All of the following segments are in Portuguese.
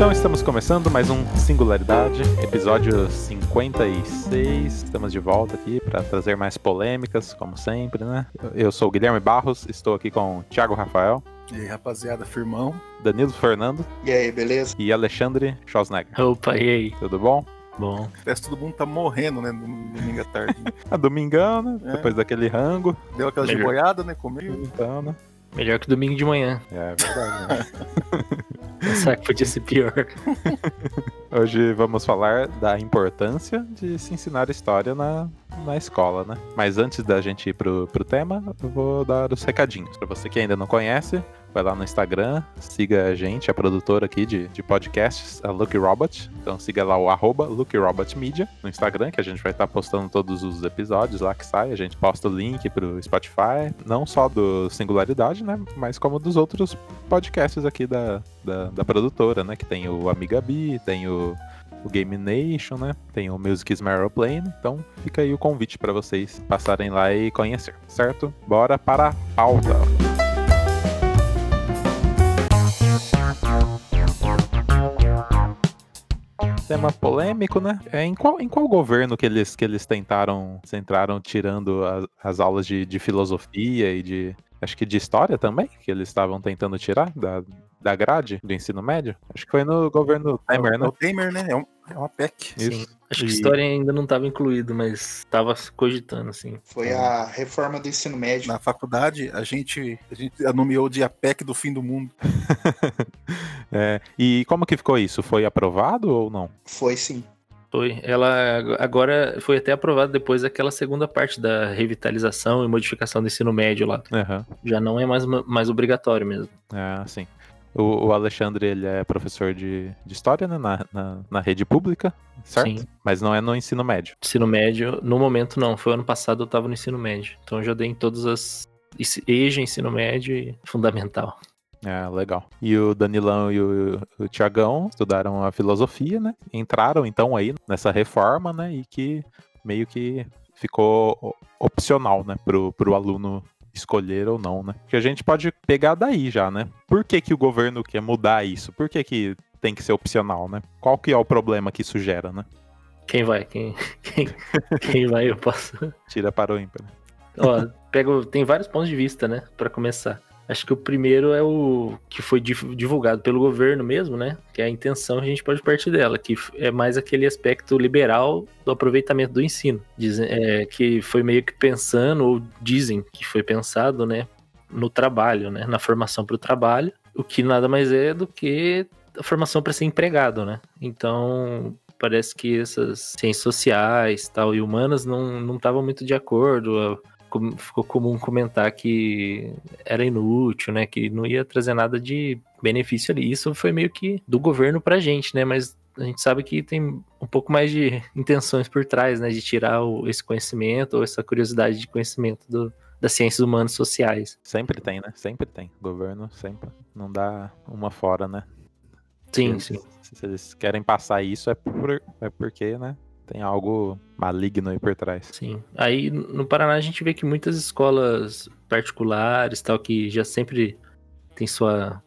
Então estamos começando mais um Singularidade, episódio 56. Estamos de volta aqui para trazer mais polêmicas, como sempre, né? Eu sou o Guilherme Barros, estou aqui com o Thiago Rafael. E aí, rapaziada, firmão. Danilo Fernando. E aí, beleza? E Alexandre Schwarzenegger. Opa, e aí? Tudo bom? Bom. Parece que todo mundo tá morrendo, né? Domingo à tarde. a domingão, né? É. Depois daquele rango. Deu aquela Melhor. boiada, né? Comeu. Então, né? Melhor que domingo de manhã. É verdade. Né? Que podia ser pior. Hoje vamos falar da importância de se ensinar história na, na escola, né? Mas antes da gente ir pro, pro tema, eu vou dar os recadinhos. Pra você que ainda não conhece, vai lá no Instagram, siga a gente, a produtora aqui de, de podcasts, a Lucky Robot. Então siga lá o arroba Lucky Robot Media no Instagram, que a gente vai estar postando todos os episódios lá que sai. A gente posta o link pro Spotify, não só do Singularidade, né? Mas como dos outros podcasts aqui da, da, da produtora, né? Que tem o Amiga Bi, tem o, o Game Nation, né? Tem o Music is Aeroplane. Então fica aí o convite para vocês passarem lá e conhecer, certo? Bora para a pauta. Tema polêmico, né? É, em, qual, em qual governo que eles, que eles tentaram, tentaram tirando as, as aulas de, de filosofia e de. Acho que de história também, que eles estavam tentando tirar da, da grade do ensino médio? Acho que foi no governo Temer, É né? o Temer, né? É, um- é uma PEC. Isso. Sim. Acho E- que história ainda não estava incluído, mas estava cogitando, assim. Foi a reforma do ensino médio. Na faculdade, a gente, a gente a nomeou de a PEC do fim do mundo. É, e como que ficou isso? Foi aprovado ou não? Foi sim. Foi. Ela agora foi até aprovada depois daquela segunda parte da revitalização e modificação do ensino médio lá. Aham. Já não é mais, mais obrigatório mesmo. É, sim. O, o Alexandre, ele é professor de, de história, né? Na, na, na rede pública, certo? Sim. Mas não é no ensino médio. Ensino médio, no momento não. Foi ano passado eu estava no ensino médio. Então eu já dei em todas as. EJA, ensino médio e fundamental. É, legal. E o Danilão e o, o Tiagão estudaram a filosofia, né? Entraram então aí nessa reforma, né? E que meio que ficou opcional, né? Pro, pro aluno escolher ou não, né? Que a gente pode pegar daí já, né? Por que, que o governo quer mudar isso? Por que, que tem que ser opcional, né? Qual que é o problema que isso gera, né? Quem vai? Quem, quem, quem vai? Eu posso. Tira para o ímpar. né? Ó, pego, tem vários pontos de vista, né, Pra começar. Acho que o primeiro é o que foi divulgado pelo governo mesmo, né? Que é a intenção, a gente pode partir dela, que é mais aquele aspecto liberal do aproveitamento do ensino. Dizem, é, que foi meio que pensando, ou dizem que foi pensado, né, no trabalho, né? Na formação para o trabalho, o que nada mais é do que a formação para ser empregado, né? Então, parece que essas ciências sociais tal, e humanas não estavam muito de acordo. Ficou comum comentar que era inútil, né? Que não ia trazer nada de benefício ali. Isso foi meio que do governo pra gente, né? Mas a gente sabe que tem um pouco mais de intenções por trás, né? De tirar o- esse conhecimento ou essa curiosidade de conhecimento do- das ciências humanas e sociais. Sempre tem, né? Sempre tem. O governo sempre não dá uma fora, né? Sim, se, sim. Se eles querem passar isso, é, por, é porque, né? Tem algo maligno aí por trás. Sim. Aí no Paraná a gente vê que muitas escolas particulares, tal, que já sempre tem sua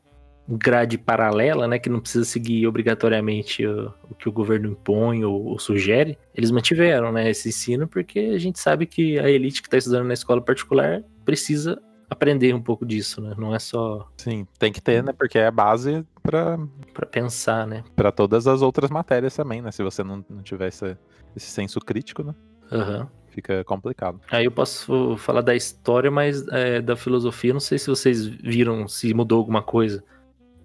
grade paralela, né, que não precisa seguir obrigatoriamente o, o que o governo impõe ou, ou sugere, eles mantiveram, né, esse ensino porque a gente sabe que a elite que está estudando na escola particular precisa aprender um pouco disso, né, não é só Sim, tem que ter, né? Porque é a base pra, para pensar, né. pra todas as outras matérias também, né? Se você não, não tiver esse, esse senso crítico, né? Aham. Fica complicado. Aí eu posso falar da história, mas é, da filosofia, não sei se vocês viram se mudou alguma coisa.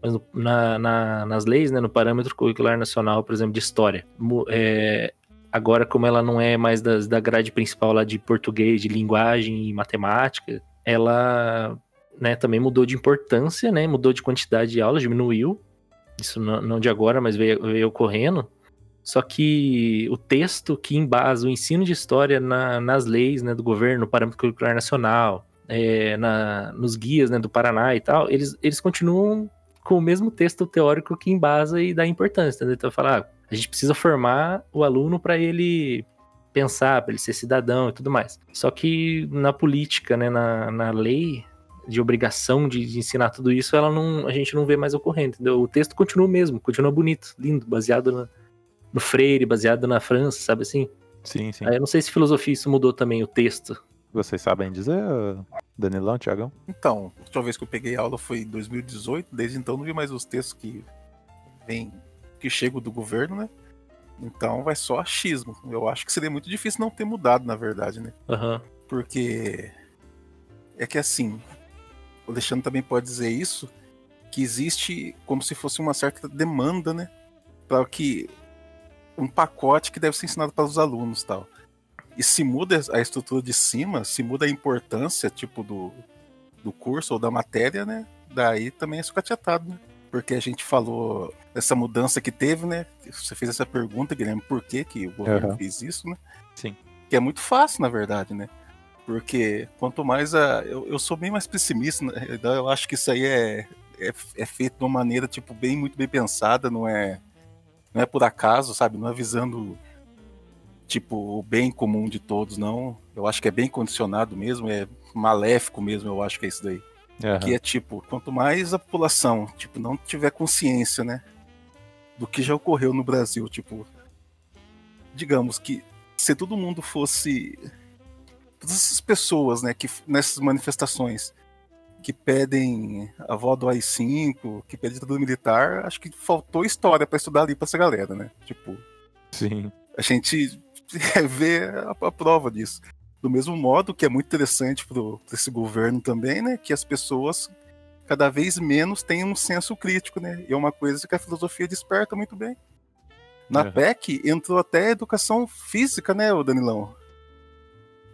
Mas na- na- nas leis, né, no parâmetro curricular nacional, por exemplo, de história, é, agora como ela não é mais das- da grade principal lá de português, de linguagem e matemática, ela né, também mudou de importância, né, mudou de quantidade de aulas, diminuiu. Isso não, não de agora, mas veio, veio ocorrendo. Só que o texto que embasa o ensino de história na- nas leis né, do governo, no parâmetro curricular nacional, é, na- nos guias né, do Paraná e tal, eles, eles continuam com o mesmo texto teórico que embasa e dá importância. Entendeu? Então, falar, ah, a gente precisa formar o aluno para ele pensar, para ele ser cidadão e tudo mais. Só que na política, né, na, na lei, de obrigação de, de ensinar tudo isso, ela não, a gente não vê mais ocorrendo, entendeu? O texto continua o mesmo, continua bonito, lindo, baseado na- no Freire, baseado na França, sabe assim? Sim, sim. Aí eu não sei se filosofia isso mudou também o texto. Vocês sabem dizer, Danilão, Tiagão? Então, a última vez que eu peguei aula foi em 2018, desde então não vi mais os textos que vem, que chegam do governo, né? Então vai só achismo. Eu acho que seria muito difícil não ter mudado, na verdade, né? Aham. Porque é que assim, o Alexandre também pode dizer isso, que existe como se fosse uma certa demanda, né? Para que um pacote que deve ser ensinado para os alunos tal. E se muda a estrutura de cima, se muda a importância, tipo, do, do curso ou da matéria, né? Daí também é sucateado, né? Porque a gente falou dessa mudança que teve, né? Você fez essa pergunta, Guilherme, por que, que o governo Aham. fez isso, né? Sim. Que é muito fácil, na verdade, né? Porque quanto mais a. Eu, eu sou bem mais pessimista, na realidade, eu acho que isso aí é, é, é feito de uma maneira, tipo, bem, muito bem pensada, não é. Não é por acaso, sabe? Não é visando, tipo, o bem comum de todos, não. Eu acho que é bem condicionado mesmo, é maléfico mesmo, eu acho que é isso daí. Aham. Que é tipo, quanto mais a população, tipo, não tiver consciência, né? Do que já ocorreu no Brasil, tipo. Digamos que se todo mundo fosse. Todas essas pessoas, né, que nessas manifestações que pedem a avó do AI-5, que pedem ditadura militar, acho que faltou história pra estudar ali pra essa galera, né? Tipo, Sim. a gente vê a, a prova disso. Do mesmo modo que é muito interessante para esse governo também, né? Que as pessoas cada vez menos têm um senso crítico, né? E é uma coisa que a filosofia desperta muito bem. Na Uhum. PEC entrou até educação física, né, o Danilão?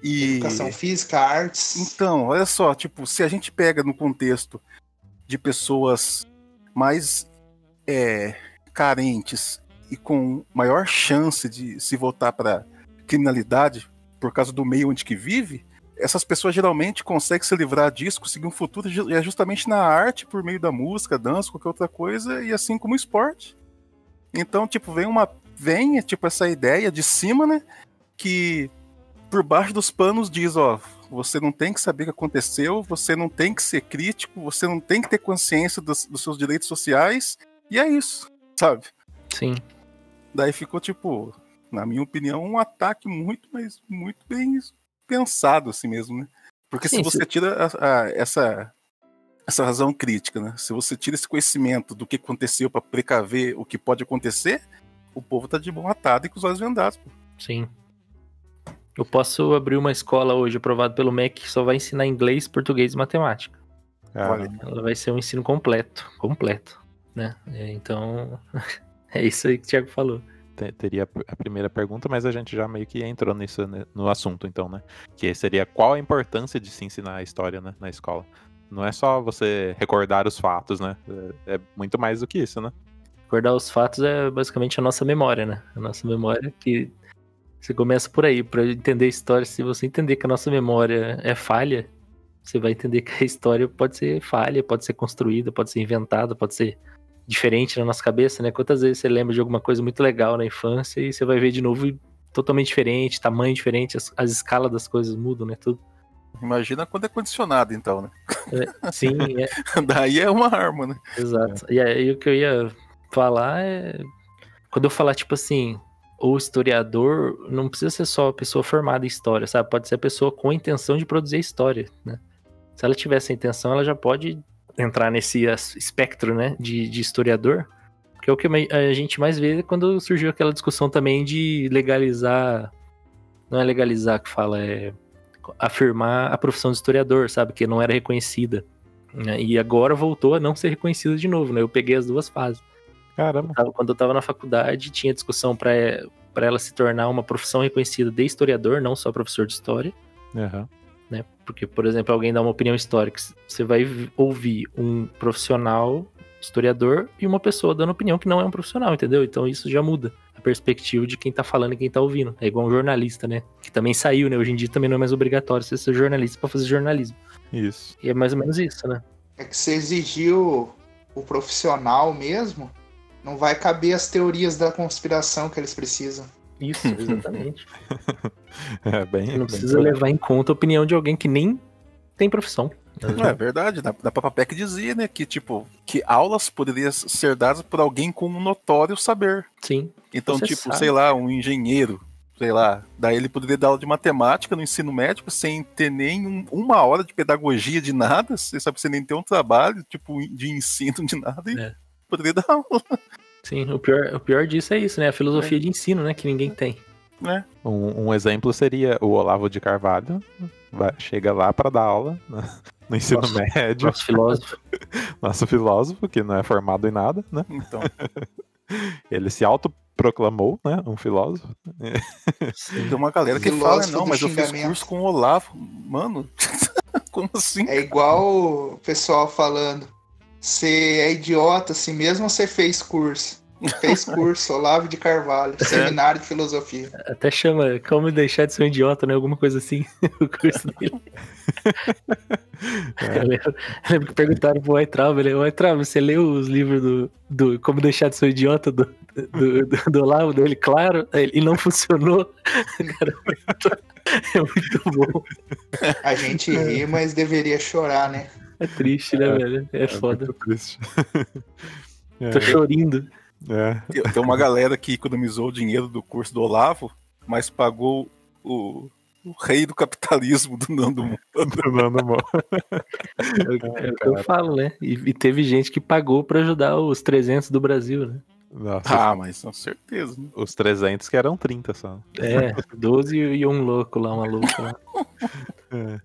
E Educação física, artes. então, olha só, tipo, se a gente pega no contexto de pessoas mais é, carentes e com maior chance de se voltar para criminalidade por causa do meio onde que vive, essas pessoas geralmente conseguem se livrar disso, conseguir um futuro ju- é justamente na arte, por meio da música, dança, qualquer outra coisa, e assim como o esporte. Então, tipo, vem uma. Vem, tipo, essa ideia de cima, né? Que por baixo dos panos diz, ó, você não tem que saber o que aconteceu, você não tem que ser crítico, você não tem que ter consciência dos, dos seus direitos sociais, e é isso, sabe? Sim. Daí ficou, tipo, na minha opinião, um ataque muito, mas muito bem pensado, assim mesmo, né? Porque se Sim, você tira a- a- essa, essa razão crítica, né? Se você tira esse conhecimento do que aconteceu para precaver o que pode acontecer, o povo tá de mão atada e com os olhos vendados. pô. Sim. Eu posso abrir uma escola hoje aprovada pelo MEC que só vai ensinar inglês, português e matemática. Ah. Ela vai ser um ensino completo, completo, né? É, Então, é isso aí que o Thiago falou. te- teria a primeira pergunta, mas a gente já meio que entrou nisso né, no assunto, então, né? Que seria qual a importância de se ensinar a história né, na escola? Não é só você recordar os fatos, né? É, é muito mais do que isso, né? Recordar os fatos é basicamente a nossa memória, né? A nossa memória que você começa por aí, para entender a história. Se você entender que a nossa memória é falha, você vai entender que a história pode ser falha, pode ser construída, pode ser inventada, pode ser diferente na nossa cabeça, né? Quantas vezes você lembra de alguma coisa muito legal na infância e você vai ver de novo totalmente diferente, tamanho diferente, as, as escalas das coisas mudam, né? Tudo. Imagina quando é condicionado, então, né? Sim, é, Daí é uma arma, né? Exato. E aí o que eu ia falar é. Quando eu falar, tipo assim, o historiador não precisa ser só pessoa formada em história, sabe? Pode ser a pessoa com a intenção de produzir história, né? Se ela tiver essa intenção, ela já pode entrar nesse espectro, né, de, de historiador. Que é o que a gente mais vê quando surgiu aquela discussão também de legalizar. Não é legalizar que fala, é afirmar a profissão de historiador, sabe? Que não era reconhecida. né? E agora voltou a não ser reconhecida de novo, né? Eu peguei as duas fases. Caramba. Quando eu tava na faculdade, tinha discussão para para ela se tornar uma profissão reconhecida de historiador, não só professor de história, Aham. né? Porque, por exemplo, alguém dá uma opinião histórica, você vai ouvir um profissional historiador e uma pessoa dando opinião que não é um profissional, entendeu? Então isso já muda a perspectiva de quem tá falando e quem tá ouvindo. É igual um jornalista, né? Que também saiu, né? Hoje em dia também não é mais obrigatório você ser jornalista para fazer jornalismo. Isso. E é mais ou menos isso, né? É que exigir o, o profissional mesmo, não vai caber as teorias da conspiração que eles precisam. Isso, exatamente. É bem. Você não bem precisa aí. levar em conta a opinião de alguém que nem tem profissão. Não, é verdade, na, na Papapec dizia, né, que tipo, que aulas poderiam ser dadas por alguém com um notório saber. Sim. Então, tipo, sabe. sei lá, um engenheiro, sei lá, daí ele poderia dar aula de matemática no ensino médico sem ter nem um- uma hora de pedagogia de nada, você sabe, sem nem ter um trabalho, tipo, de ensino de nada, e É. poderia dar aula, Sim, o pior, o pior disso é isso, né? A filosofia de ensino, né? Que ninguém tem. né? Um, um exemplo seria o Olavo de Carvalho, vai- chega lá para dar aula no, no ensino Nossa. médio, Nosso filósofo. nosso filósofo, que não é formado em nada, né? Então, Ele se autoproclamou, né? Um filósofo. tem uma galera que Filósofo fala, não, mas eu fiz curso com o Olavo. Mano, como assim? É igual o pessoal falando. Você é idiota assim mesmo ou você fez curso? Fez curso, Olavo de Carvalho, seminário de filosofia. Até chama Como Deixar de Ser um Idiota, né? Alguma coisa assim, o curso dele. É. Eu, lembro, eu lembro que perguntaram pro Weintraub, ele, Weintraub, você leu os livros do, do Como Deixar de Ser um Idiota do, do, do, do Olavo dele? Claro, ele, e não funcionou. Cara, é muito bom. A gente ri, mas deveria chorar, né? É triste, né, velho? É foda. muito triste. É, Tô chorindo. é. Tem tem uma galera que economizou o dinheiro do curso do Olavo, mas pagou o, o rei do capitalismo do Nando Moura. Não, não. É, o- é o que eu falo, né? E, e teve gente que pagou pra ajudar os 300 do Brasil, né? Nossa, Ah, mas com certeza. né? os 300 que eram 30 só. É, 12 e um louco lá, uma louca lá. É.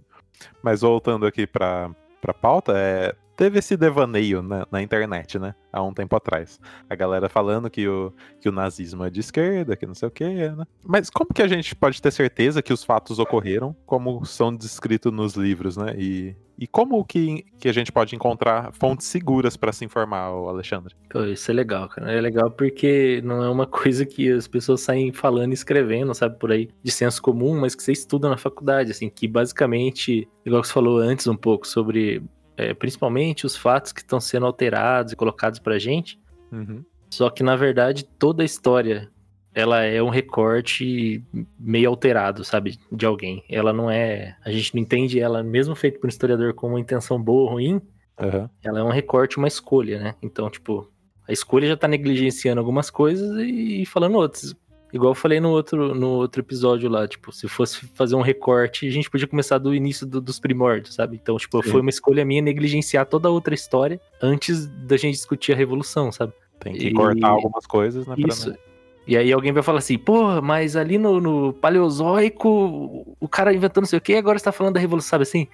Mas voltando aqui pra, pra pauta, é, teve esse devaneio na, na internet, né? Há um tempo atrás. A galera falando que o, que o nazismo é de esquerda, que não sei o quê, né? Mas como que a gente pode ter certeza que os fatos ocorreram, como são descritos nos livros, né? E, e como que, que a gente pode encontrar fontes seguras pra se informar, Alexandre? Isso é legal, cara. É legal porque não é uma coisa que as pessoas saem falando e escrevendo, sabe, por aí, de senso comum, mas que você estuda na faculdade, assim, que basicamente, igual você falou antes um pouco sobre, é, principalmente os fatos que estão sendo alterados e colocados pra gente, Uhum. só que na verdade toda a história ela é um recorte meio alterado, sabe, de alguém. Ela não é, a gente não entende ela, mesmo feito por um historiador com uma intenção boa ou ruim, Aham. ela é um recorte, uma escolha, né? Então, tipo, a escolha já tá negligenciando algumas coisas e falando outras. Igual eu falei no outro, no outro episódio lá, tipo, se fosse fazer um recorte, a gente podia começar do início do- dos primórdios, sabe? Então, tipo, Sim. foi uma escolha minha negligenciar toda a outra história antes da gente discutir a revolução, sabe? Tem que E- cortar algumas coisas, né? Isso. E aí alguém vai falar assim, porra, mas ali no, no Paleozoico, o cara inventou não sei o que, agora você tá falando da revolução, sabe assim?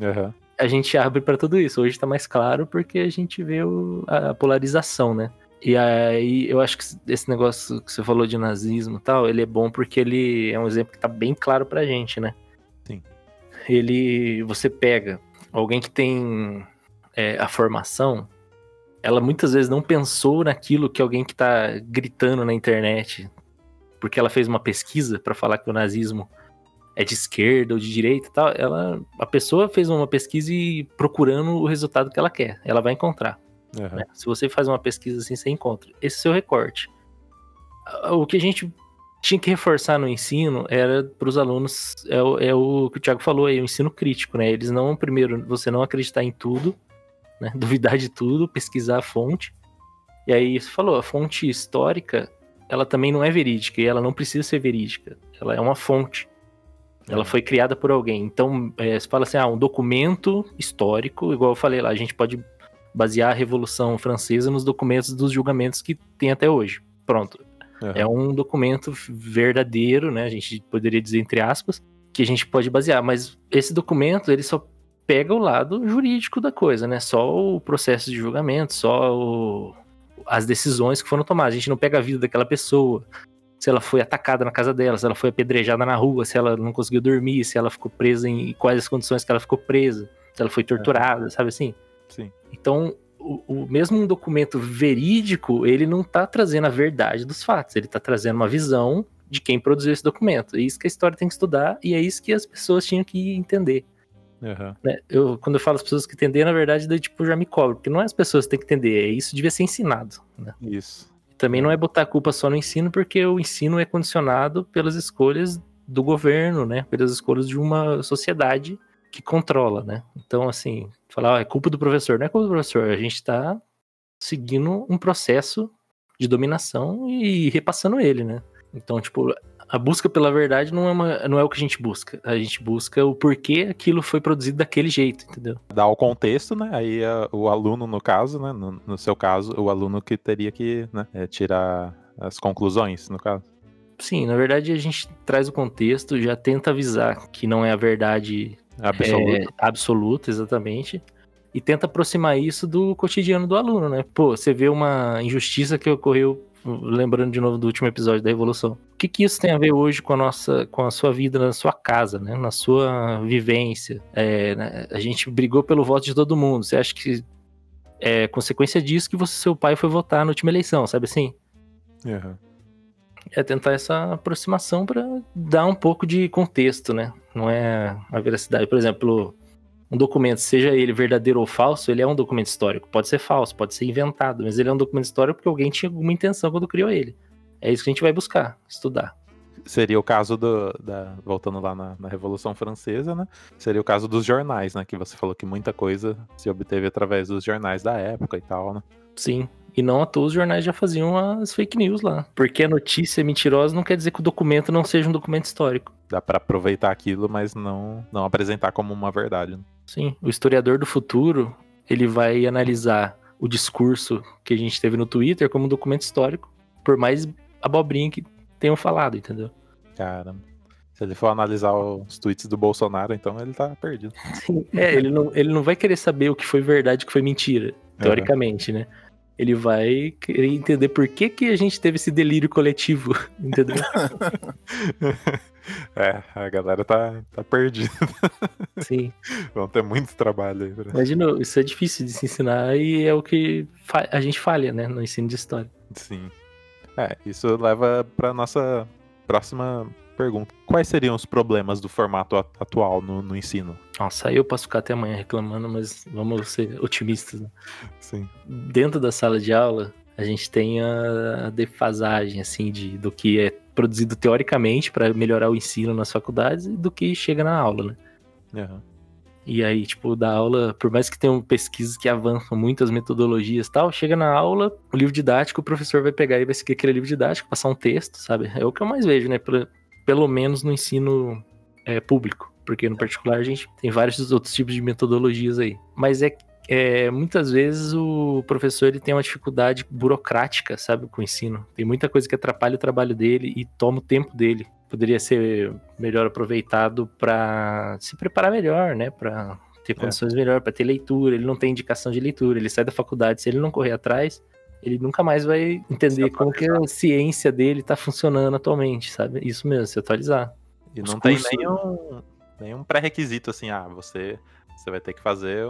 Aham. a gente abre pra tudo isso. Hoje tá mais claro porque a gente vê o- a polarização, né? E aí eu acho que esse negócio que você falou de nazismo e tal, ele é bom porque ele é um exemplo que tá bem claro pra gente, né? Sim. Ele, você pega alguém que tem é, a formação, ela muitas vezes não pensou naquilo que alguém que tá gritando na internet, porque ela fez uma pesquisa pra falar que o nazismo é de esquerda ou de direita e tal, ela, a pessoa fez uma pesquisa e procurando o resultado que ela quer, ela vai encontrar. Aham. né? Se você faz uma pesquisa assim, você encontra. Esse é o seu recorte. Ah, O que a gente tinha que reforçar no ensino era para os alunos, é o, é o que o Thiago falou aí, o ensino crítico, né? Eles não, primeiro, você não acreditar em tudo, né? duvidar de tudo, pesquisar a fonte. E aí você falou, a fonte histórica, ela também não é verídica e ela não precisa ser verídica. Ela é uma fonte. Ela É. foi criada por alguém. Então, é, você fala assim, ah, um documento histórico, igual eu falei lá, a gente pode basear a Revolução Francesa nos documentos dos julgamentos que tem até hoje. Pronto. aham. É um documento verdadeiro, né? A gente poderia dizer entre aspas, que a gente pode basear, mas esse documento ele só pega o lado jurídico da coisa, né? Só o processo de julgamento, só o- as decisões que foram tomadas. A gente não pega a vida daquela pessoa, se ela foi atacada na casa dela, se ela foi apedrejada na rua, se ela não conseguiu dormir, se ela ficou presa em quais as condições que ela ficou presa, se ela foi torturada, sabe assim? Sim. Então, o, o mesmo um documento verídico, ele não tá trazendo a verdade dos fatos, ele tá trazendo uma visão de quem produziu esse documento. É isso que a história tem que estudar e é isso que as pessoas tinham que entender. aham. né? Eu, quando eu falo as pessoas que entender, na verdade, daí, tipo, já me cobro, porque não é as pessoas que têm que entender, é isso devia ser ensinado. Né? Isso. Também não é botar a culpa só no ensino, porque o ensino é condicionado pelas escolhas do governo, né? Pelas escolhas de uma sociedade que controla, né? Então, assim, falar, ah, é culpa do professor, não é culpa do professor, a gente está seguindo um processo de dominação e repassando ele, né? Então, tipo, a busca pela verdade não é, uma, não é o que a gente busca. A gente busca o porquê aquilo foi produzido daquele jeito, entendeu? Dá o contexto, né? Aí a, o aluno, no caso, né? No, no, seu caso, o aluno que teria que né, é, tirar as conclusões, no caso. Sim, na verdade a gente traz o contexto, já tenta avisar que não é a verdade absoluta, é, absoluta exatamente e tenta aproximar isso do cotidiano do aluno, né? Pô, você vê uma injustiça que ocorreu, lembrando de novo do último episódio da Revolução. O que, que isso tem a ver hoje com a nossa, com a sua vida na sua casa, né? Na sua vivência? É, né? A gente brigou pelo voto de todo mundo. Você acha que é consequência disso que você, seu pai foi votar na última eleição, sabe assim? Uhum. É tentar essa aproximação para dar um pouco de contexto, né? Não é a veracidade. Por exemplo, um documento, seja ele verdadeiro ou falso, ele é um documento histórico. Pode ser falso, pode ser inventado, mas ele é um documento histórico porque alguém tinha alguma intenção quando criou ele. É isso que a gente vai buscar, estudar. Seria o caso do. Da, voltando lá na, na, Revolução Francesa, né? Seria o caso dos jornais, né? Que você falou que muita coisa se obteve através dos jornais da época e tal, né? Sim. E não à toa os jornais já faziam as fake news lá. Porque a notícia é mentirosa não quer dizer que o documento não seja um documento histórico. Dá para aproveitar aquilo, mas não, não apresentar como uma verdade. Né? Sim, o historiador do futuro, ele vai analisar o discurso que a gente teve no Twitter como um documento histórico, por mais abobrinha que tenham falado, entendeu? Caramba. Se ele for analisar os tweets do Bolsonaro, então ele tá perdido. Sim, é, ele não, ele não vai querer saber o que foi verdade e o que foi mentira, teoricamente, né? Ele vai querer entender por que, que a gente teve esse delírio coletivo, entendeu? É, a galera tá, tá perdida. Sim. Vão ter muito trabalho aí. Pra... Imagina, isso é difícil de se ensinar e é o que a gente falha, né, no ensino de história. Sim. É, isso leva pra nossa próxima pergunta. Quais seriam os problemas do formato atual no, no ensino? Nossa, aí eu posso ficar até amanhã reclamando, mas vamos ser otimistas. Né? Sim. Dentro da sala de aula, a gente tem a defasagem, assim, de, do que é produzido teoricamente para melhorar o ensino nas faculdades e do que chega na aula, né? Uhum. E aí, tipo, da aula, por mais que tenham pesquisas que avançam muitas metodologias e tal, chega na aula, o livro didático, o professor vai pegar e vai seguir aquele livro didático, passar um texto, sabe? É o que eu mais vejo, né? Pelo, pelo menos no ensino é, público. Porque no particular a gente tem vários outros tipos de metodologias aí. Mas é é, muitas vezes o professor ele tem uma dificuldade burocrática, sabe, com o ensino. Tem muita coisa que atrapalha o trabalho dele e toma o tempo dele. Poderia ser melhor aproveitado para se preparar melhor, né, para ter é. condições é. melhor, para ter leitura. Ele não tem indicação de leitura, ele sai da faculdade, se ele não correr atrás, ele nunca mais vai entender como que a ciência dele está funcionando atualmente, sabe? Isso mesmo, se atualizar. E Os não cursos... tem nenhum, nenhum pré-requisito assim, ah, você, você vai ter que fazer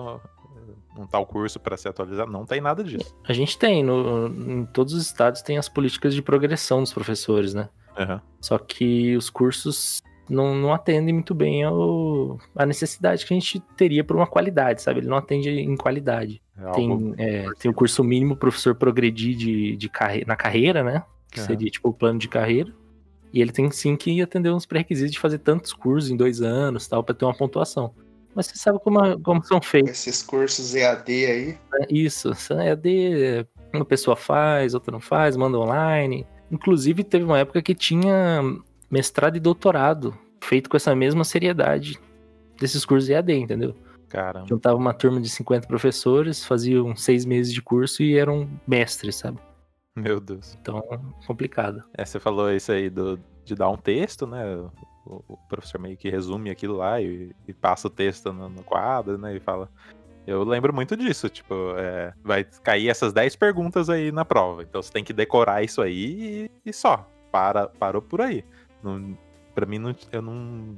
um tal curso para se atualizar. Não tem nada disso. A gente tem, no, em todos os estados tem as políticas de progressão dos professores, né? Uhum. Só que os cursos não, não atendem muito bem ao, a necessidade que a gente teria por uma qualidade, sabe? Ele não atende em qualidade. É tem, é, tem o curso mínimo professor progredir de, de carre na carreira, né? Que uhum. seria tipo o plano de carreira. E ele tem sim que atender uns pré-requisitos de fazer tantos cursos em dois anos tal, para ter uma pontuação. Mas você sabe como, como são feitos. Esses cursos EAD aí. É isso, EAD, uma pessoa faz, outra não faz, manda online. Inclusive, teve uma época que tinha mestrado e doutorado feito com essa mesma seriedade desses cursos EAD, entendeu? Caramba. Juntava uma turma de 50 professores, faziam seis meses de curso e eram mestres, sabe? Meu Deus. Então, complicado. É, você falou isso aí do, de dar um texto, né? o, o professor meio que resume aquilo lá e, e passa o texto no, no, quadro, né? E fala. Eu lembro muito disso, tipo, é, vai cair essas 10 perguntas aí na prova. Então você tem que decorar isso aí e, e só. Para, parou por aí. Não, pra mim, não, eu não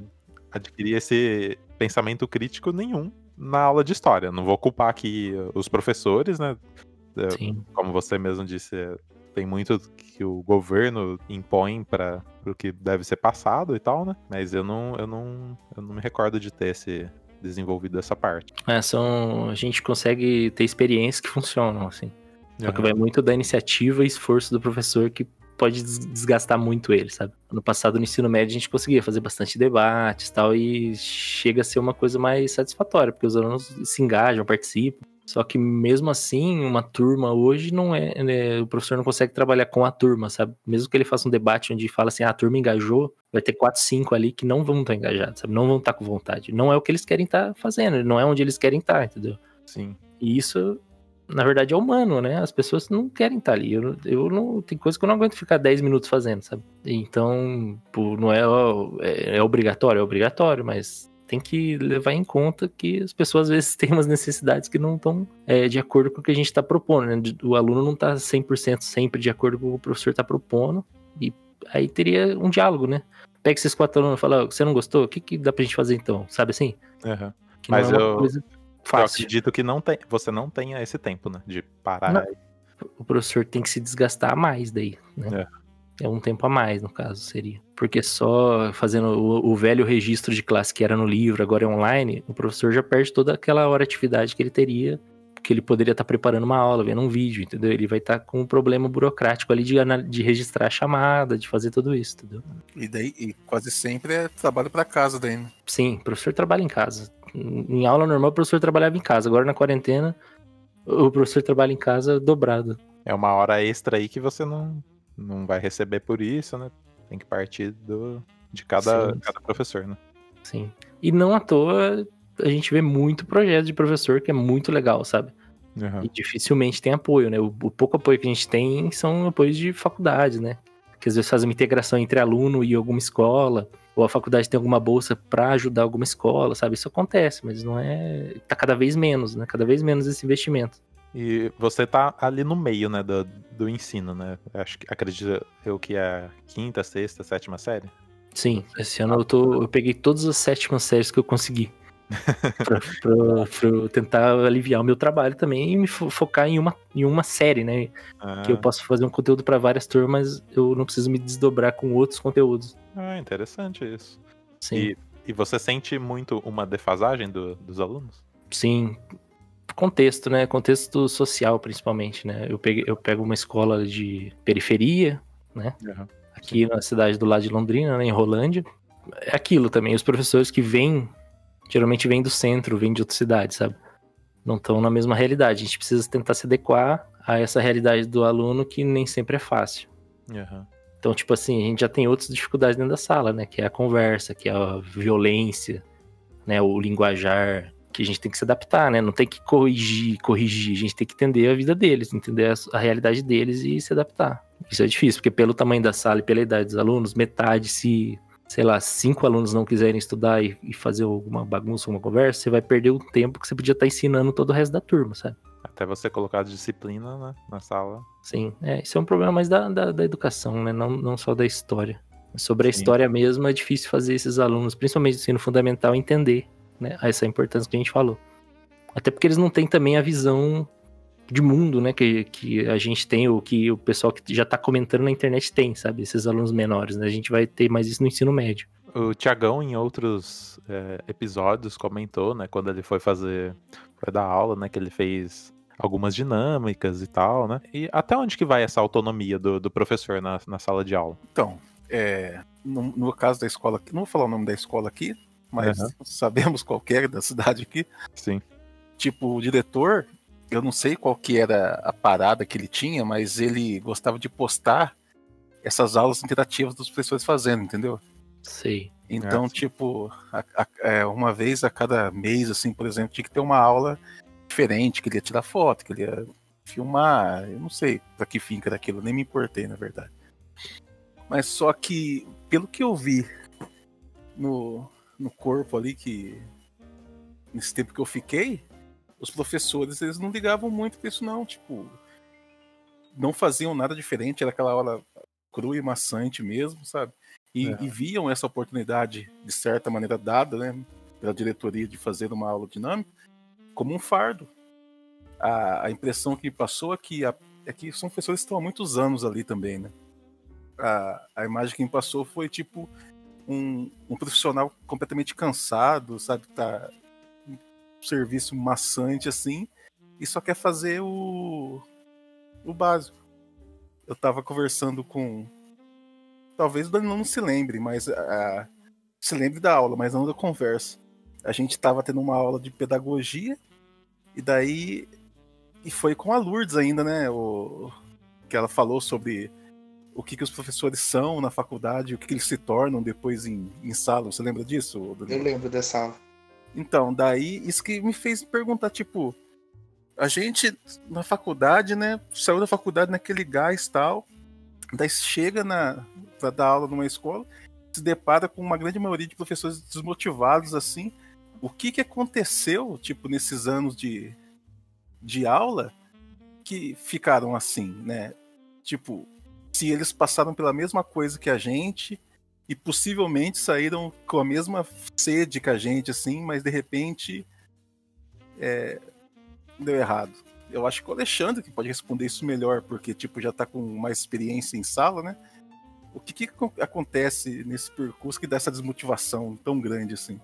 adquiri esse pensamento crítico nenhum na aula de história. Não vou culpar aqui os professores, né? É, Sim. Como você mesmo disse, tem muito que o governo impõe para o que deve ser passado e tal, né? Mas eu não, eu não, eu não me recordo de ter esse desenvolvido essa parte. É, são, a gente consegue ter experiências que funcionam, assim. Só uhum. que vai muito da iniciativa e esforço do professor que pode desgastar muito ele, sabe? No passado, no ensino médio, a gente conseguia fazer bastante debates e tal, e chega a ser uma coisa mais satisfatória, porque os alunos se engajam, participam. Só que mesmo assim, uma turma hoje não é, né, o professor não consegue trabalhar com a turma, sabe? Mesmo que ele faça um debate onde fala assim, ah, a turma engajou, vai ter quatro, cinco ali que não vão estar engajados, sabe? Não vão estar com vontade. Não é o que eles querem estar fazendo, não é onde eles querem estar, entendeu? Sim. E isso, na verdade, é humano, né? As pessoas não querem estar ali. Eu, eu não. Tem coisa que eu não aguento ficar 10 minutos fazendo, sabe? Então, pô, não é, é, é obrigatório, é obrigatório, mas tem que levar em conta que as pessoas às vezes têm umas necessidades que não estão é, de acordo com o que a gente está propondo. Né? O aluno não está 100% sempre de acordo com o que o professor está propondo, e aí teria um diálogo, né? Pega esses quatro alunos e fala: você não gostou? O que, que dá pra gente fazer então? Sabe assim? Uhum. Mas é eu, eu, acredito que não tem, você não tenha esse tempo, né? De parar. Não. O professor tem que se desgastar mais daí, né? É. É um tempo a mais, no caso, seria. Porque só fazendo o, o, velho registro de classe que era no livro, agora é online, o professor já perde toda aquela hora de atividade que ele teria, que ele poderia estar preparando uma aula, vendo um vídeo, entendeu? Ele vai estar com um problema burocrático ali de, de registrar a chamada, de fazer tudo isso, entendeu? E daí, e quase sempre é trabalho para casa daí, né? Sim, o professor trabalha em casa. Em aula normal, o professor trabalhava em casa. Agora na quarentena, o professor trabalha em casa dobrado. É uma hora extra aí que você não não vai receber por isso, né? Tem que partir do, de cada, sim, cada professor, né? Sim. E não à toa a gente vê muito projeto de professor que é muito legal, sabe? Uhum. E dificilmente tem apoio, né? O, o, pouco apoio que a gente tem são apoios de faculdade, né? Que às vezes fazem uma integração entre aluno e alguma escola, ou a faculdade tem alguma bolsa para ajudar alguma escola, sabe? Isso acontece, mas não é. Tá cada vez menos, né? Cada vez menos esse investimento. E você tá ali no meio, né, do, do ensino, né? Acho que acredito eu que é a quinta, sexta, sétima série. Sim, esse ano eu, tô, eu peguei todas as sétimas séries que eu consegui. Pra, tentar aliviar o meu trabalho também e me focar em uma, em uma série, né? Ah. Que eu posso fazer um conteúdo para várias turmas, eu não preciso me desdobrar com outros conteúdos. Ah, interessante isso. Sim. E, e você sente muito uma defasagem do, dos alunos? Sim, contexto, né? Contexto social, principalmente, né? Eu, peguei, eu pego uma escola de periferia, né? Uhum. Aqui na cidade do lado de Londrina, né? em Rolândia. É aquilo também, os professores que vêm, geralmente vêm do centro, vêm de outra cidade, sabe? Não estão na mesma realidade. A gente precisa tentar se adequar a essa realidade do aluno que nem sempre é fácil. Uhum. Então, tipo assim, a gente já tem outras dificuldades dentro da sala, né? Que é a conversa, que é a violência, né? O linguajar, que a gente tem que se adaptar, né? Não tem que corrigir, corrigir, a gente tem que entender a vida deles, entender a realidade deles e se adaptar. Isso é difícil, porque pelo tamanho da sala e pela idade dos alunos, metade, se, sei lá, cinco alunos não quiserem estudar e, e fazer alguma bagunça, uma conversa, você vai perder o tempo que você podia estar ensinando todo o resto da turma, sabe? Até você colocar disciplina né, na sala. Sim, é, isso é um problema mais da, da, da educação, né? Não, não só da história. Sobre a Sim. história mesmo, é difícil fazer esses alunos, principalmente do ensino fundamental, entender né, essa importância que a gente falou. Até porque eles não têm também a visão de mundo, né, que, que a gente tem, ou que o pessoal que já está comentando na internet tem, sabe? Esses alunos menores, né? A gente vai ter mais isso no ensino médio. O Tiagão, em outros é, episódios, comentou, né, quando ele foi fazer, foi dar aula, né, que ele fez algumas dinâmicas e tal, né? E até onde que vai essa autonomia do, do professor na, na sala de aula? Então, é, no, no caso da escola, não vou falar o nome da escola aqui, mas uhum. sabemos qual é da cidade aqui. Sim. Tipo, o diretor, eu não sei qual que era a parada que ele tinha, mas ele gostava de postar essas aulas interativas dos professores fazendo, entendeu? Sei. Então, é, tipo, a, a, é, uma vez a cada mês, assim, por exemplo, tinha que ter uma aula diferente, que ele ia tirar foto, que ele ia filmar, eu não sei pra que fim que era aquilo, nem me importei, na verdade. Mas só que, pelo que eu vi no, no corpo ali que nesse tempo que eu fiquei, os professores eles não ligavam muito com isso não, tipo, não faziam nada diferente, era aquela aula crua e maçante mesmo, sabe? E, é. e, viam essa oportunidade de certa maneira dada, né, pela diretoria de fazer uma aula dinâmica como um fardo. A, a impressão que me passou é que, a, é que são professores que estão há muitos anos ali também, né? A, a imagem que me passou foi tipo um, um profissional completamente cansado, sabe? Tá serviço maçante assim, e só quer fazer o, o básico. eu tava conversando com. Talvez o Danilo não se lembre, mas a, se lembre da aula, mas não da conversa. A gente tava tendo uma aula de pedagogia, e daí. E foi com a Lourdes ainda, né? O, que ela falou sobre o que, que os professores são na faculdade, o que, que eles se tornam depois em, em sala. Você lembra disso? Danilo? Eu lembro dessa aula. Então, daí isso que me fez perguntar, tipo, a gente na faculdade, né, saiu da faculdade naquele gás tal, daí chega na para dar aula numa escola, se depara com uma grande maioria de professores desmotivados assim. O que que aconteceu, tipo, nesses anos de, de aula que ficaram assim, né? Tipo, se eles passaram pela mesma coisa que a gente, e possivelmente saíram com a mesma sede que a gente, assim, mas de repente é, deu errado. Eu acho que o Alexandre que pode responder isso melhor, porque tipo já está com mais experiência em sala, né? O que, que acontece nesse percurso que dá essa desmotivação tão grande assim?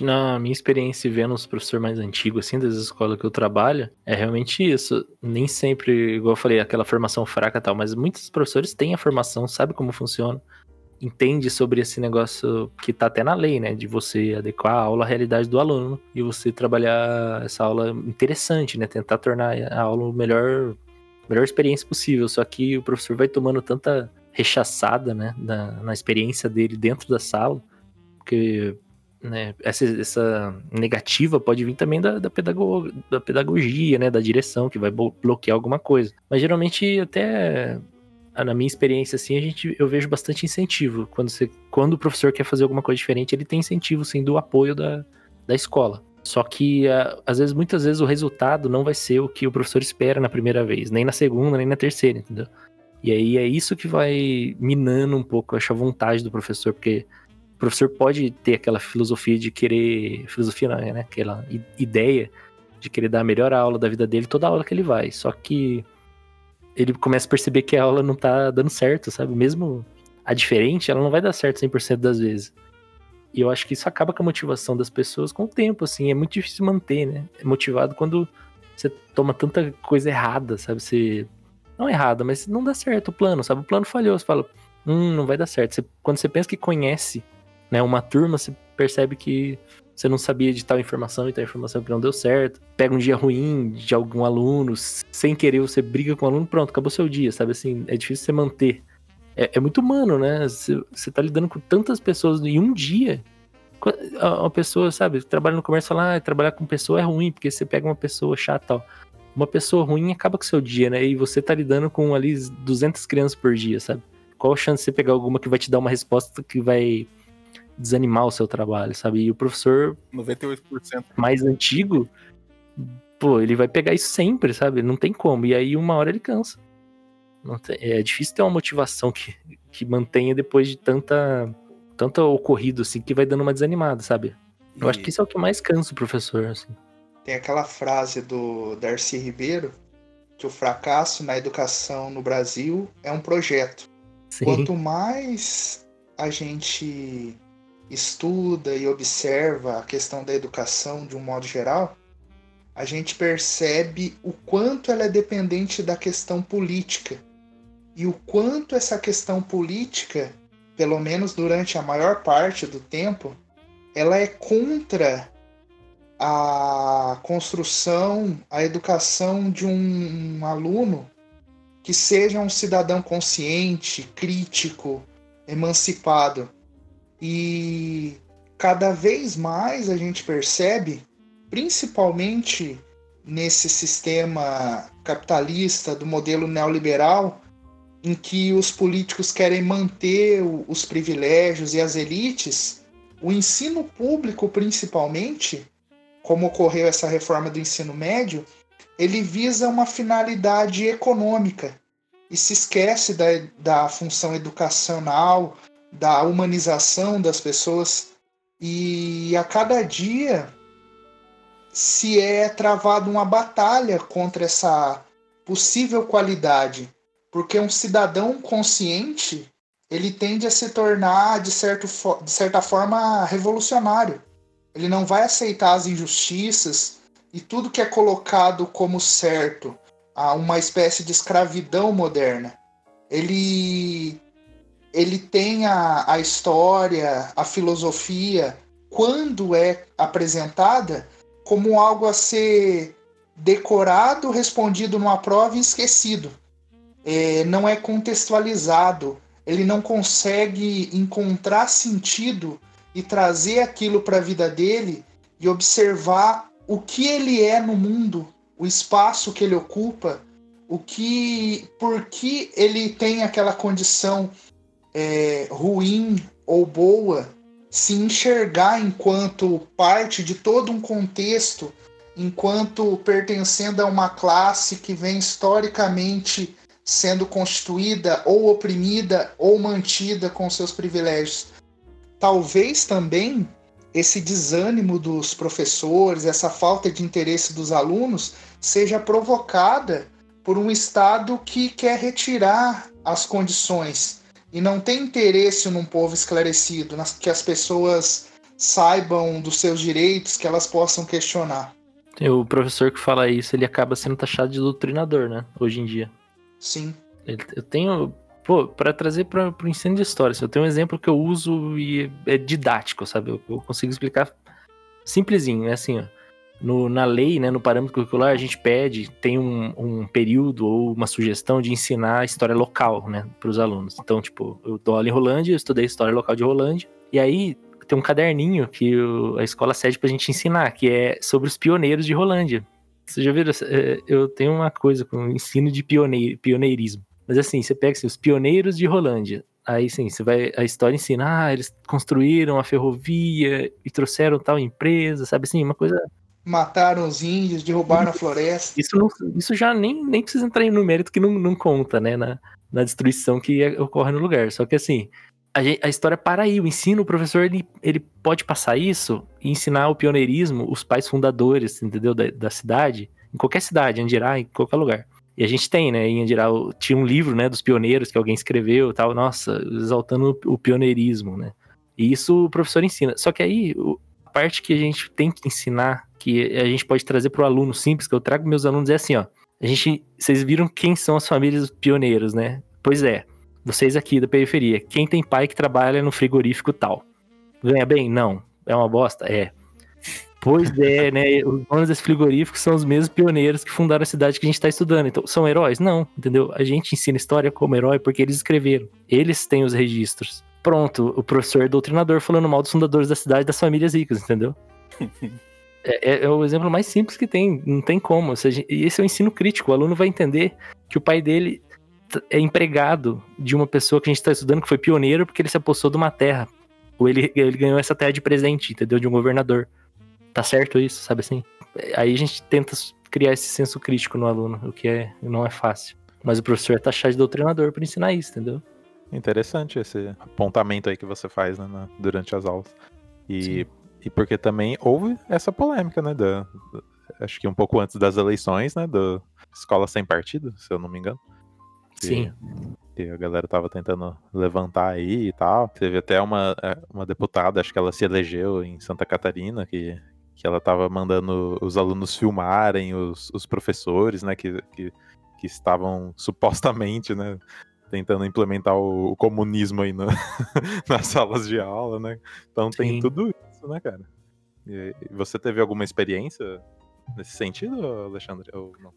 Na minha experiência vendo os professores mais antigos, assim, das escolas que eu trabalho, é realmente isso. Nem sempre, igual eu falei, aquela formação fraca e tal, mas muitos professores têm a formação, sabem como funciona, entende sobre esse negócio que tá até na lei, né? De você adequar a aula à realidade do aluno e você trabalhar essa aula interessante, né? Tentar tornar a aula o melhor, melhor experiência possível. Só que o professor vai tomando tanta rechaçada, né? Na, na experiência dele dentro da sala, porque né, essa, essa negativa pode vir também da, da, pedago, da pedagogia, né? Da direção, que vai bloquear alguma coisa. Mas geralmente até na minha experiência, assim, a gente, eu vejo bastante incentivo. Quando, você, quando o professor quer fazer alguma coisa diferente, ele tem incentivo, sim, do apoio da, da escola. Só que, às vezes, muitas vezes, o resultado não vai ser o que o professor espera na primeira vez, nem na segunda, nem na terceira, entendeu? E aí é isso que vai minando um pouco, acho, a vontade do professor, porque o professor pode ter aquela filosofia de querer. Filosofia não, né? Aquela ideia de querer dar a melhor aula da vida dele toda aula que ele vai. Só que ele começa a perceber que a aula não tá dando certo, sabe? Mesmo a diferente, ela não vai dar certo 100% das vezes. E eu acho que isso acaba com a motivação das pessoas com o tempo, assim. É muito difícil manter, né? É motivado quando você toma tanta coisa errada, sabe? Você. Não errada, mas não dá certo o plano, sabe? O plano falhou, você fala, hum, não vai dar certo. Você, quando você pensa que conhece né, uma turma, você percebe que você não sabia de tal informação e tal informação que não deu certo. Pega um dia ruim de algum aluno, sem querer você briga com o aluno, pronto, acabou seu dia, sabe? Assim, é difícil você manter. É, é muito humano, né? Você, você tá lidando com tantas pessoas em um dia. Uma pessoa, sabe, trabalha no comércio fala, ah, trabalhar com pessoa é ruim, porque você pega uma pessoa chata tal. Uma pessoa ruim acaba com seu dia, né? E você tá lidando com ali 200 crianças por dia, sabe? Qual a chance de você pegar alguma que vai te dar uma resposta que vai desanimar o seu trabalho, sabe? E o professor 98% mais antigo, pô, ele vai pegar isso sempre, sabe? Não tem como. E aí uma hora ele cansa. Tem, é difícil ter uma motivação que, que mantenha depois de tanta tanto ocorrido assim que vai dando uma desanimada, sabe? Eu e... acho que isso é o que mais cansa o professor, assim. Tem aquela frase do Darcy Ribeiro que o fracasso na educação no Brasil é um projeto. Sim. Quanto mais a gente estuda e observa a questão da educação de um modo geral, a gente percebe o quanto ela é dependente da questão política e o quanto essa questão política, pelo menos durante a maior parte do tempo, ela é contra a construção, a educação de um aluno que seja um cidadão consciente, crítico, emancipado. E cada vez mais a gente percebe, principalmente nesse sistema capitalista do modelo neoliberal, em que os políticos querem manter os privilégios e as elites, o ensino público, principalmente, como ocorreu essa reforma do ensino médio, ele visa uma finalidade econômica e se esquece da, da função educacional, da humanização das pessoas e a cada dia se é travado uma batalha contra essa possível qualidade, porque um cidadão consciente ele tende a se tornar de, certo, de certa forma revolucionário. Ele não vai aceitar as injustiças e tudo que é colocado como certo a uma espécie de escravidão moderna. Ele, ele tem a, a história, a filosofia, quando é apresentada, como algo a ser decorado, respondido numa prova e esquecido. É, não é contextualizado, ele não consegue encontrar sentido e trazer aquilo para a vida dele e observar o que ele é no mundo, o espaço que ele ocupa, o que, por que ele tem aquela condição é, ruim ou boa, se enxergar enquanto parte de todo um contexto, enquanto pertencendo a uma classe que vem historicamente sendo constituída ou oprimida ou mantida com seus privilégios. Talvez também esse desânimo dos professores, essa falta de interesse dos alunos, seja provocada por um Estado que quer retirar as condições e não tem interesse num povo esclarecido, que as pessoas saibam dos seus direitos, que elas possam questionar. O professor que fala isso, ele acaba sendo taxado de doutrinador, né? Hoje em dia. Sim. Eu tenho. Pô, para trazer para o ensino de história, assim, eu tenho um exemplo que eu uso e é didático, sabe? Eu, eu consigo explicar simplesinho. É assim, ó. No, na lei, né, no parâmetro curricular, a gente pede, tem um, um período ou uma sugestão de ensinar a história local, né, para os alunos. Então, tipo, eu dou aula em Rolândia, eu estudei história local de Rolândia, e aí tem um caderninho que o, a escola cede pra gente ensinar, que é sobre os pioneiros de Rolândia. Vocês já viram? É, eu tenho uma coisa com ensino de pioneir, pioneirismo. Mas assim, você pega assim, os pioneiros de Rolândia. Aí sim, você vai. A história ensina, ah, eles construíram a ferrovia e trouxeram tal empresa, sabe assim, uma coisa. Mataram os índios, derrubaram a floresta. Isso, não, isso já nem, nem precisa entrar no mérito que não, não conta, né? Na, na destruição que ocorre no lugar. Só que assim, a, a, história para aí, o ensino, o professor ele, ele pode passar isso e ensinar o pioneirismo, os pais fundadores, entendeu, da, da cidade, em qualquer cidade, Andirá, em qualquer lugar. E a gente tem, né, em Andirá, tinha um livro, né, dos pioneiros que alguém escreveu tal, nossa, exaltando o pioneirismo, né. E isso o professor ensina. Só que aí, a parte que a gente tem que ensinar, que a gente pode trazer para o aluno simples, que eu trago meus alunos, é assim, ó. A gente, vocês viram quem são as famílias pioneiros, né? Pois é, vocês aqui da periferia, quem tem pai que trabalha no frigorífico tal? Ganha bem? Não. É uma bosta? É. Pois é, né? Os donos desse frigorífico são os mesmos pioneiros que fundaram a cidade que a gente está estudando. Então, são heróis? Não, entendeu? A gente ensina história como herói porque eles escreveram. Eles têm os registros. Pronto, o professor é doutrinador falando mal dos fundadores da cidade das famílias ricas, entendeu? é, é, é, o exemplo mais simples que tem, não tem como. Ou seja, esse é o ensino crítico. O aluno vai entender que o pai dele é empregado de uma pessoa que a gente está estudando que foi pioneiro porque ele se apossou de uma terra. Ou ele, ele ganhou essa terra de presente, entendeu? De um governador. Tá certo isso, sabe assim? Aí a gente tenta criar esse senso crítico no aluno, o que é, não é fácil. Mas o professor é taxado de doutrinador para ensinar isso, entendeu? Interessante esse apontamento aí que você faz né, na, durante as aulas. E, e porque também houve essa polêmica, né? Da, acho que um pouco antes das eleições, né? Da escola sem partido, se eu não me engano. Sim. Que a galera tava tentando levantar aí e tal. Teve até uma, é, uma deputada, acho que ela se elegeu em Santa Catarina, que, que ela tava mandando os alunos filmarem os, os professores, né, que, que, que estavam supostamente, né, tentando implementar o, o comunismo aí no, nas salas de aula, né? Então tem Sim. tudo isso, né, cara? E, você teve alguma experiência nesse sentido, Alexandre? Ou não?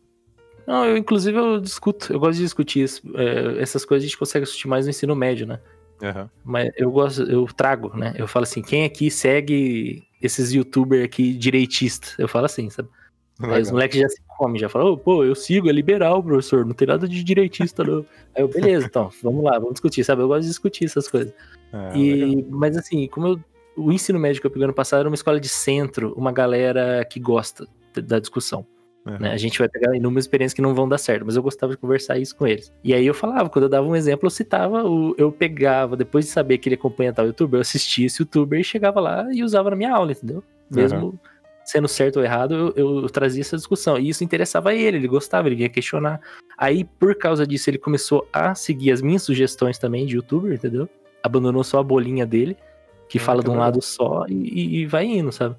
Não, eu inclusive eu discuto, eu gosto de discutir isso. É, essas coisas a gente consegue discutir mais no ensino médio, né? Uhum. Mas eu gosto, eu trago, né? Eu falo assim, quem aqui segue esses youtubers aqui direitistas? Eu falo assim, sabe? Legal. Aí os moleques já se comem, já falam, oh, pô, eu sigo, é liberal, professor, não tem nada de direitista, não. Aí eu, beleza, então, vamos lá, vamos discutir, sabe? Eu gosto de discutir essas coisas. É, e, mas assim, como eu, o ensino médio que eu peguei ano passado era uma escola de centro, uma galera que gosta da discussão. Uhum. Né? A gente vai pegar inúmeras experiências que não vão dar certo, mas eu gostava de conversar isso com eles. E aí eu falava, quando eu dava um exemplo, eu citava, o, eu pegava, depois de saber que ele acompanha tal youtuber, eu assistia esse youtuber e chegava lá e usava na minha aula, entendeu? Mesmo uhum. sendo certo ou errado, eu, eu, eu, trazia essa discussão. E isso interessava ele, ele gostava, ele ia questionar. Aí, por causa disso, ele começou a seguir as minhas sugestões também de youtuber, entendeu? Abandonou só a bolinha dele, que fala de um lado só e, e vai indo, sabe?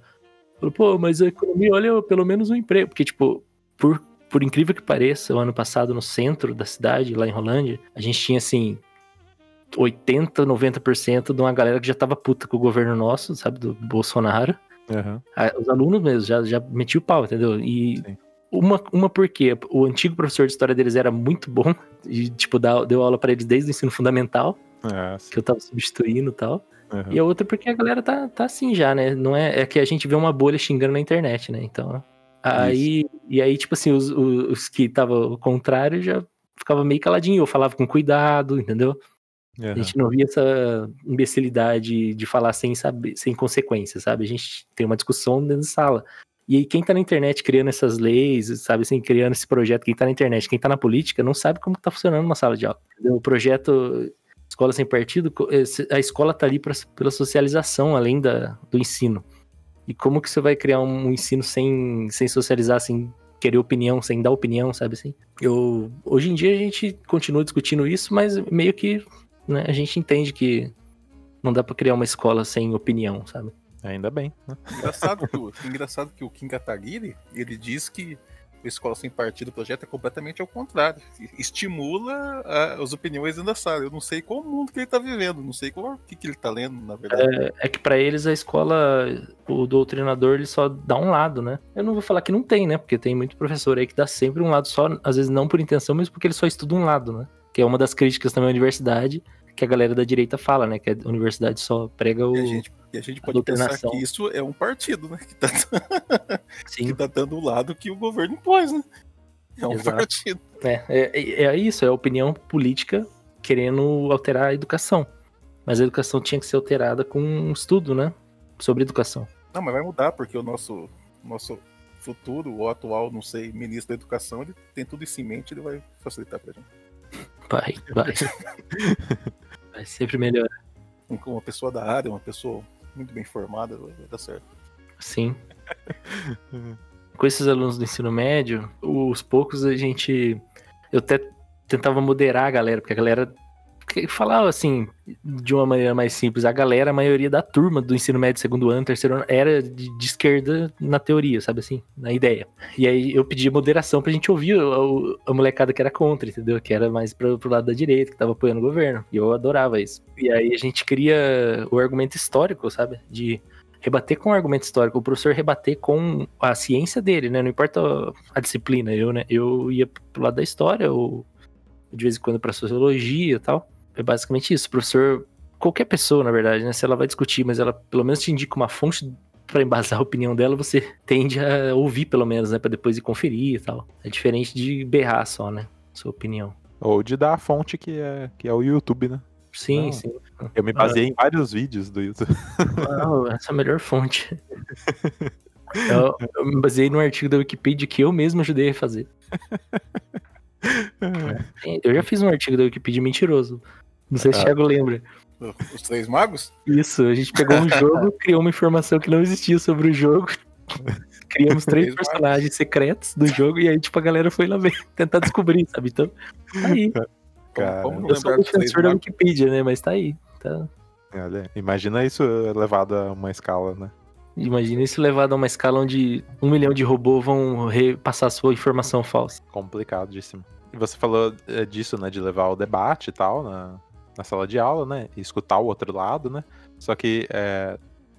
Falou, pô, mas a economia, olha pelo menos um emprego. Porque, tipo, por por incrível que pareça, o ano passado no centro da cidade, lá em Rolândia, a gente tinha assim 80, 90% de uma galera que já tava puta com o governo nosso, sabe, do Bolsonaro. Uhum. Os alunos mesmo já, já metiam o pau, entendeu? E Sim. uma, uma porque o antigo professor de história deles era muito bom, e tipo, deu aula para eles desde o ensino fundamental, é, que eu tava substituindo e tal. Uhum. E a outra porque a galera tá, tá assim já, né? Não é, é que a gente vê uma bolha xingando na internet, né? Então. Aí, e aí, tipo assim, os, os que estavam ao contrário já ficava meio caladinho, eu falava com cuidado, entendeu? Uhum. A gente não via essa imbecilidade de falar sem saber, sem consequências, sabe? A gente tem uma discussão dentro da sala. E aí, quem tá na internet criando essas leis, sabe assim, criando esse projeto, quem tá na internet, quem tá na política, não sabe como tá funcionando uma sala de aula. O projeto Escola Sem Partido, eh, a escola tá ali pra, pela socialização, além da, do ensino. E como que você vai criar um ensino sem, sem socializar, sem querer opinião, sem dar opinião, sabe assim? Eu, hoje em dia a gente continua discutindo isso, mas meio que né, a gente entende que não dá para criar uma escola sem opinião, sabe? Ainda bem. Né? Engraçado, que o, engraçado que o Kim Kataguiri, ele diz que o Escola Sem Partido projeto é completamente ao contrário. Estimula a, as opiniões da sala. Eu não sei qual mundo que ele está vivendo, não sei qual que, que ele está lendo, na verdade. É, é que para eles a escola, o doutrinador, ele só dá um lado, né? Eu não vou falar que não tem, né? Porque tem muito professor aí que dá sempre um lado só, às vezes não por intenção, mas porque ele só estuda um lado, né? Que é uma das críticas também à universidade que a galera da direita fala, né? Que a universidade só prega o. E a gente, e a gente pode a pensar que isso é um partido, né? Que tá, Sim. que tá dando o lado que o governo impôs, né? É um Exato. partido. É, é, é isso, é a opinião política querendo alterar a educação. Mas a educação tinha que ser alterada com um estudo, né? Sobre educação. Não, mas vai mudar, porque o nosso, nosso futuro, o atual, não sei, ministro da educação, ele tem tudo isso em mente, ele vai facilitar pra gente. Vai, vai. vai sempre melhorar. Uma pessoa da área, uma pessoa muito bem formada, vai dar certo. Sim. Com esses alunos do ensino médio, os poucos a gente. Eu até tentava moderar a galera, porque a galera falava assim, de uma maneira mais simples, a galera, a maioria da turma do ensino médio, segundo ano, terceiro ano, era de, de esquerda na teoria, sabe assim, na ideia. E aí eu pedi moderação pra gente ouvir a, molecada que era contra, entendeu? Que era mais pro, pro lado da direita, que tava apoiando o governo. E eu adorava isso. E aí a gente cria o argumento histórico, sabe? De rebater com o argumento histórico, o professor rebater com a ciência dele, né? Não importa a disciplina, eu, né? Eu ia pro lado da história, ou de vez em quando pra sociologia e tal. É basicamente isso. O professor, qualquer pessoa, na verdade, né? Se ela vai discutir, mas ela pelo menos te indica uma fonte para embasar a opinião dela, você tende a ouvir pelo menos, né? Pra depois ir conferir e tal. É diferente de berrar só, né? Sua opinião. Ou de dar a fonte que é, que é o YouTube, né? Sim, Não, sim. Eu me baseei ah. em vários vídeos do YouTube. Não, essa é a melhor fonte. Eu, eu, me baseei no artigo da Wikipedia que eu mesmo ajudei a fazer. Eu já fiz um artigo da Wikipedia mentiroso. Não sei se o ah. Thiago lembra. Os Três Magos? Isso, a gente pegou um jogo, criou uma informação que não existia sobre o jogo. Criamos três personagens secretos do jogo e aí, tipo, a galera foi lá ver, tentar descobrir, sabe? Então, tá aí. Cara, eu sou o defensor da Wikipedia, né? Mas tá aí. Tá. Olha, imagina isso levado a uma escala, né? Imagina isso levado a uma escala onde um milhão de robôs vão repassar sua informação falsa. Complicadíssimo. E você falou é, disso, né? De levar o debate e tal na, na sala de aula, né? E escutar o outro lado, né? Só que é,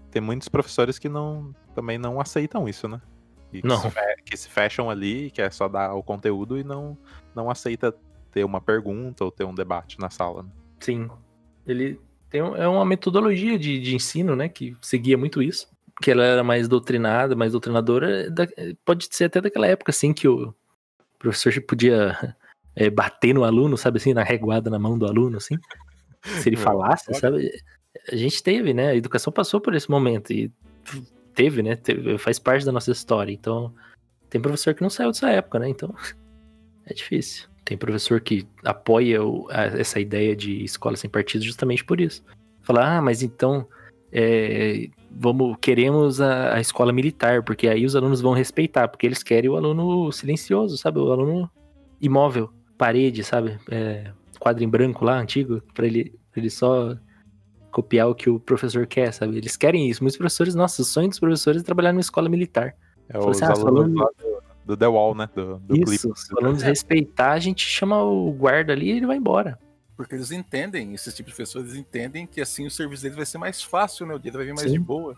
tem muitos professores que não também não aceitam isso, né? E não. Que, se, que se fecham ali, que é só dar o conteúdo e não, não aceita ter uma pergunta ou ter um debate na sala. Né? Sim. Ele tem é uma metodologia de, de ensino, né? Que seguia muito isso que ela era mais doutrinada, mais doutrinadora, da, pode ser até daquela época, assim, que o professor podia é, bater no aluno, sabe assim, na reguada na mão do aluno, assim, se ele falasse, sabe? A gente teve, né? A educação passou por esse momento e teve, né? Teve, faz parte da nossa história. Então, tem professor que não saiu dessa época, né? Então, é difícil. Tem professor que apoia o, a, essa ideia de escola sem partido justamente por isso. Falar, ah, mas então é, vamos queremos a, a, escola militar, porque aí os alunos vão respeitar, porque eles querem o aluno silencioso, sabe? O aluno imóvel, parede, sabe? É, quadro em branco lá, antigo, para ele, ele só copiar o que o professor quer, sabe? Eles querem isso. Muitos professores, nossa, o sonho dos professores é trabalhar numa escola militar. É, os assim, ah, alunos do, do The Wall, né? Do, do Isso, clipe. se o aluno desrespeitar, a gente chama o guarda ali e ele vai embora. Porque eles entendem, esses tipos de eles entendem que assim o serviço deles vai ser mais fácil, né? O dia vai vir mais Sim. de boa.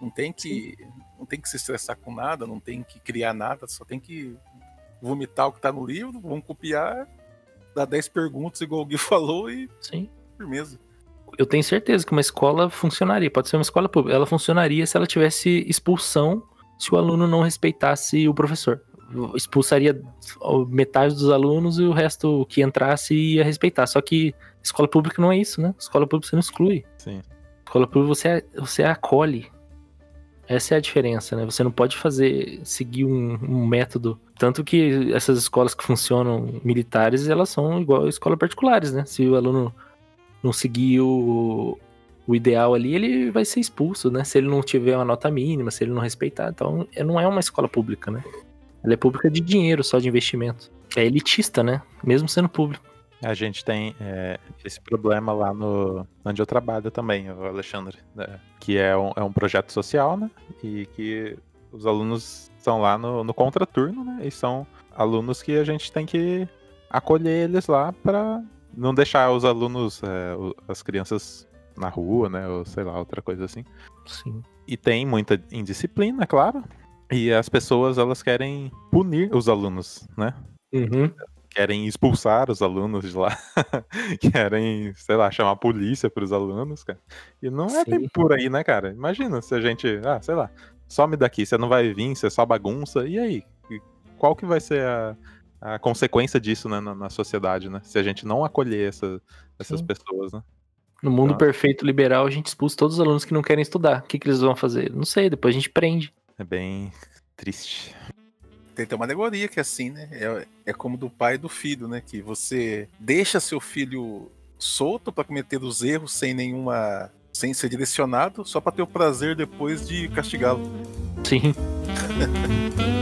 Não tem que não tem que se estressar com nada, não tem que criar nada, só tem que vomitar o que tá no livro, vamos copiar, dar 10 perguntas igual o Gui falou e Sim. firmeza. Eu tenho certeza que uma escola funcionaria. Pode ser uma escola pública. Ela funcionaria se ela tivesse expulsão se o aluno não respeitasse o professor. Expulsaria metade dos alunos e o resto que entrasse ia respeitar. Só que escola pública não é isso, né? Escola pública você não exclui. Sim. Escola pública você, você acolhe. Essa é a diferença, né? Você não pode fazer, seguir um, um método. Tanto que essas escolas que funcionam militares, elas são igual escolas particulares, né? Se o aluno não seguir o, o ideal ali, ele vai ser expulso, né? Se ele não tiver uma nota mínima, se ele não respeitar. Então, é- não é uma escola pública, né? Ela é pública de dinheiro, só de investimento. É elitista, né? Mesmo sendo público. A gente tem é, esse problema lá no onde eu trabalho também, o Alexandre, né? que é um, é um projeto social, né? E que os alunos estão lá no, no contraturno, né? E são alunos que a gente tem que acolher eles lá para não deixar os alunos, é, as crianças na rua, né? Ou sei lá, outra coisa assim. Sim. E tem muita indisciplina, claro. E as pessoas elas querem punir os alunos, né? Uhum. Querem expulsar os alunos de lá, querem, sei lá, chamar a polícia para os alunos, cara. E não é bem Sim. por aí, né, cara? Imagina se a gente, ah, sei lá, some daqui, você não vai vir, você só bagunça, e aí? Qual que vai ser a, a consequência disso né, na, na sociedade, né? Se a gente não acolher essa- essas Sim. pessoas, né? No mundo Tá. perfeito liberal, a gente expulsa todos os alunos que não querem estudar. O que, que eles vão fazer? Não sei, depois a gente prende. É bem triste. Tem até uma alegoria que é assim, né? É, é como do pai e do filho, né? Que você deixa seu filho solto para cometer os erros sem nenhuma. sem ser direcionado, só para ter o prazer depois de castigá-lo. Sim.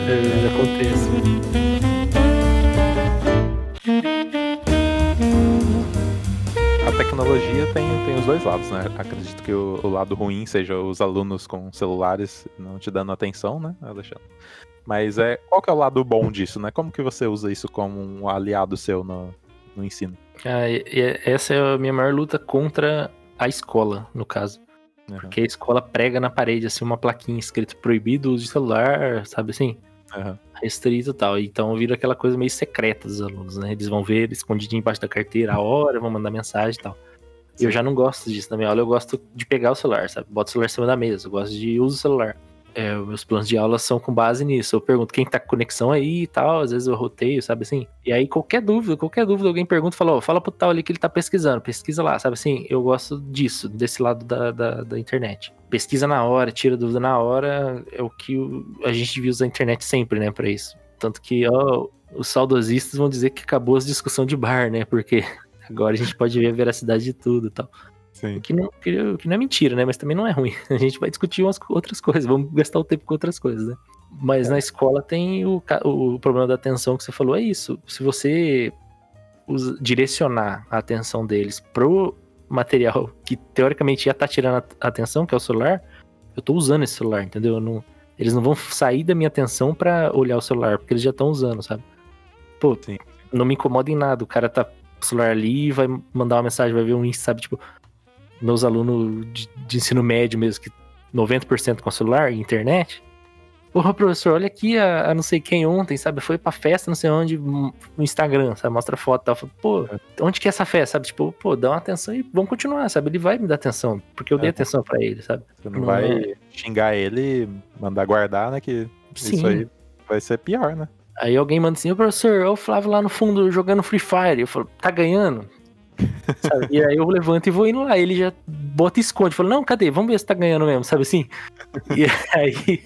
é, acontece. Tecnologia tem, tem os dois lados, né? Acredito que o, o lado ruim seja os alunos com celulares não te dando atenção, né, Alexandre? Mas é, qual que é o lado bom disso, né? Como que você usa isso como um aliado seu no, no ensino? Ah, essa é a minha maior luta contra a escola, no caso. Uhum. Porque a escola prega na parede, assim, uma plaquinha escrito proibido o uso de celular, sabe assim? Uhum. Restrito e tal. Então vira aquela coisa meio secreta dos alunos, né? Eles vão ver escondidinho embaixo da carteira a hora, vão mandar mensagem e tal. Eu já não gosto disso na minha aula, eu gosto de pegar o celular, sabe? Bota o celular em cima da mesa, eu gosto de uso do celular. É, meus planos de aula são com base nisso. Eu pergunto quem tá com conexão aí e tal, às vezes eu roteio, sabe assim? E aí qualquer dúvida, qualquer dúvida, alguém pergunta, fala, ó, fala pro tal ali que ele tá pesquisando, pesquisa lá, sabe assim? Eu gosto disso, desse lado da, da, da internet. Pesquisa na hora, tira dúvida na hora, é o que o- a gente usar a internet sempre, né, pra isso. Tanto que, ó, os saudosistas vão dizer que acabou as discussão de bar, né, porque agora a gente pode ver a veracidade de tudo e tal. Sim. Que não, que, que não é mentira, né? Mas também não é ruim. A gente vai discutir umas outras coisas, vamos gastar o tempo com outras coisas, né? Mas na escola tem o, o problema da atenção que você falou, é isso. Se você direcionar a atenção deles pro material que teoricamente já tá tirando a atenção, que é o celular, eu tô usando esse celular, entendeu? Eu não- eles não vão sair da minha atenção pra olhar o celular, porque eles já estão usando, sabe? Pô, Sim. não me incomoda em nada. O cara tá o celular ali e vai mandar uma mensagem, vai ver um Insta, sabe? Tipo, meus alunos de, de ensino médio mesmo, que 90% com celular e internet. Porra, professor, olha aqui a, a não sei quem ontem, sabe? Foi pra festa, não sei onde, no Instagram, sabe? Mostra foto e tal. Fala, Pô, onde que é essa festa, sabe? Tipo, pô, dá uma atenção e vamos continuar, sabe? Ele vai me dar atenção, porque eu dei É. atenção pra ele, sabe? Você não Não vai xingar ele, mandar guardar, né? Que Sim. isso aí vai ser pior, né? Aí alguém manda assim, ô professor, ó o Flávio lá no fundo jogando Free Fire. Eu falo, tá ganhando? Sabe? E aí eu levanto e vou indo lá. Ele já bota e esconde. Fala, não, cadê? Vamos ver se tá ganhando mesmo, sabe assim? E aí,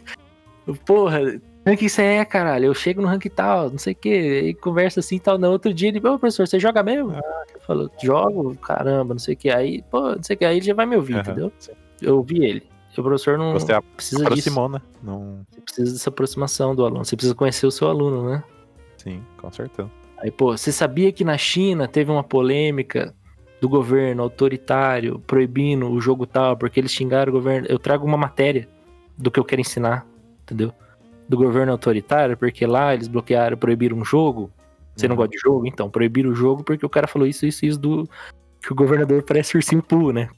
eu, porra, rank isso é, caralho. Eu chego no rank tal, não sei o que. Aí conversa assim e tal. No outro dia ele, ô professor, você joga mesmo? Eu falo, jogo, caramba, não sei o que. Aí, pô, não sei o que. Aí ele já vai me ouvir, Aham, entendeu? Eu ouvi ele. O professor não Você precisa disso. aproximou, né? Não... Você precisa dessa aproximação do aluno. Você precisa conhecer o seu aluno, né? Sim, com certeza. Aí, pô, você sabia que na China teve uma polêmica do governo autoritário proibindo o jogo tal, porque eles xingaram o governo? Eu trago uma matéria do que eu quero ensinar, entendeu? do governo autoritário, porque lá eles bloquearam, proibiram um jogo. Você não Uhum. gosta de jogo? Então, proibiram o jogo porque o cara falou isso, isso, isso do. Que o governador parece ursinho Poo, né?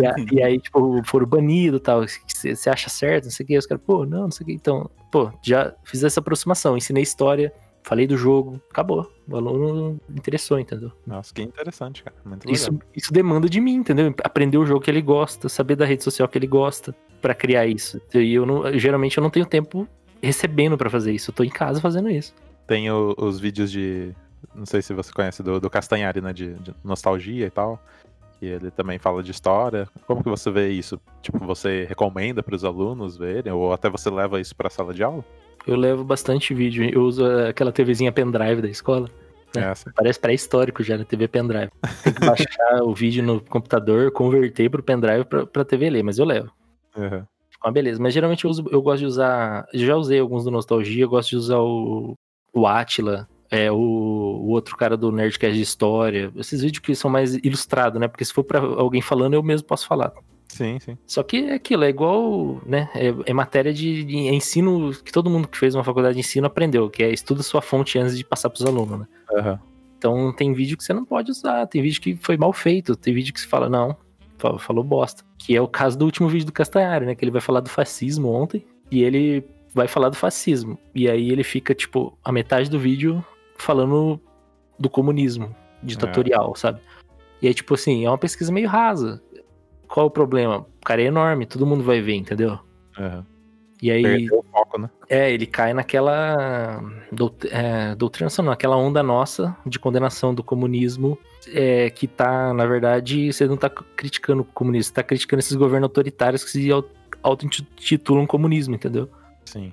E, a- e aí, tipo, foram banidos e tal. Você acha certo? Não sei o que. Os caras, pô, não, não sei o que. Então, pô, já fiz essa aproximação, ensinei história, falei do jogo, acabou. O aluno interessou, entendeu? Nossa, que interessante, cara. Muito legal. Isso, isso demanda de mim, entendeu? Aprender o jogo que ele gosta, saber da rede social que ele gosta pra criar isso. E eu não, geralmente eu não tenho tempo recebendo pra fazer isso. Eu tô em casa fazendo isso. Tem o- os vídeos de. Não sei se você conhece do, do Castanhari, né? De, de nostalgia e tal. Que ele também fala de história. Como que você vê isso? Tipo, você recomenda para os alunos verem? Ou até você leva isso pra sala de aula? Eu levo bastante vídeo. Eu uso aquela TVzinha pendrive da escola. É. Essa. Parece pré-histórico já na TV pendrive. Tem que baixar o vídeo no computador, converter pro pendrive pra, pra TV ler, mas eu levo. Uhum. Fica uma beleza. Mas geralmente eu, uso, eu gosto de usar. Já usei alguns do Nostalgia, eu gosto de usar o, o Atila, é, o, o outro cara do Nerdcast de História. Esses vídeos que são mais ilustrados, né? Porque se for pra alguém falando, eu mesmo posso falar. Sim, sim. Só que é aquilo, é igual, né? É, é matéria de, de ensino que todo mundo que fez uma faculdade de ensino aprendeu, que é estuda sua fonte antes de passar pros alunos, né? Uhum. Então tem vídeo que você não pode usar, tem vídeo que foi mal feito, tem vídeo que você fala, não, fa- falou bosta. Que é o caso do último vídeo do Castanhari, né? Que ele vai falar do fascismo ontem, e ele vai falar do fascismo. E aí ele fica, tipo, a metade do vídeo falando do comunismo ditatorial, sabe? E aí, tipo assim, é uma pesquisa meio rasa. Qual o problema? O cara é enorme, todo mundo vai ver, entendeu? Uhum. E aí. Perdeu o foco, né? É, ele cai naquela dout é, doutrinação, não, aquela onda nossa de condenação do comunismo, é, que tá, na verdade, você não tá criticando o comunismo, você tá criticando esses governos autoritários que se au- auto-intitulam comunismo, entendeu? Sim.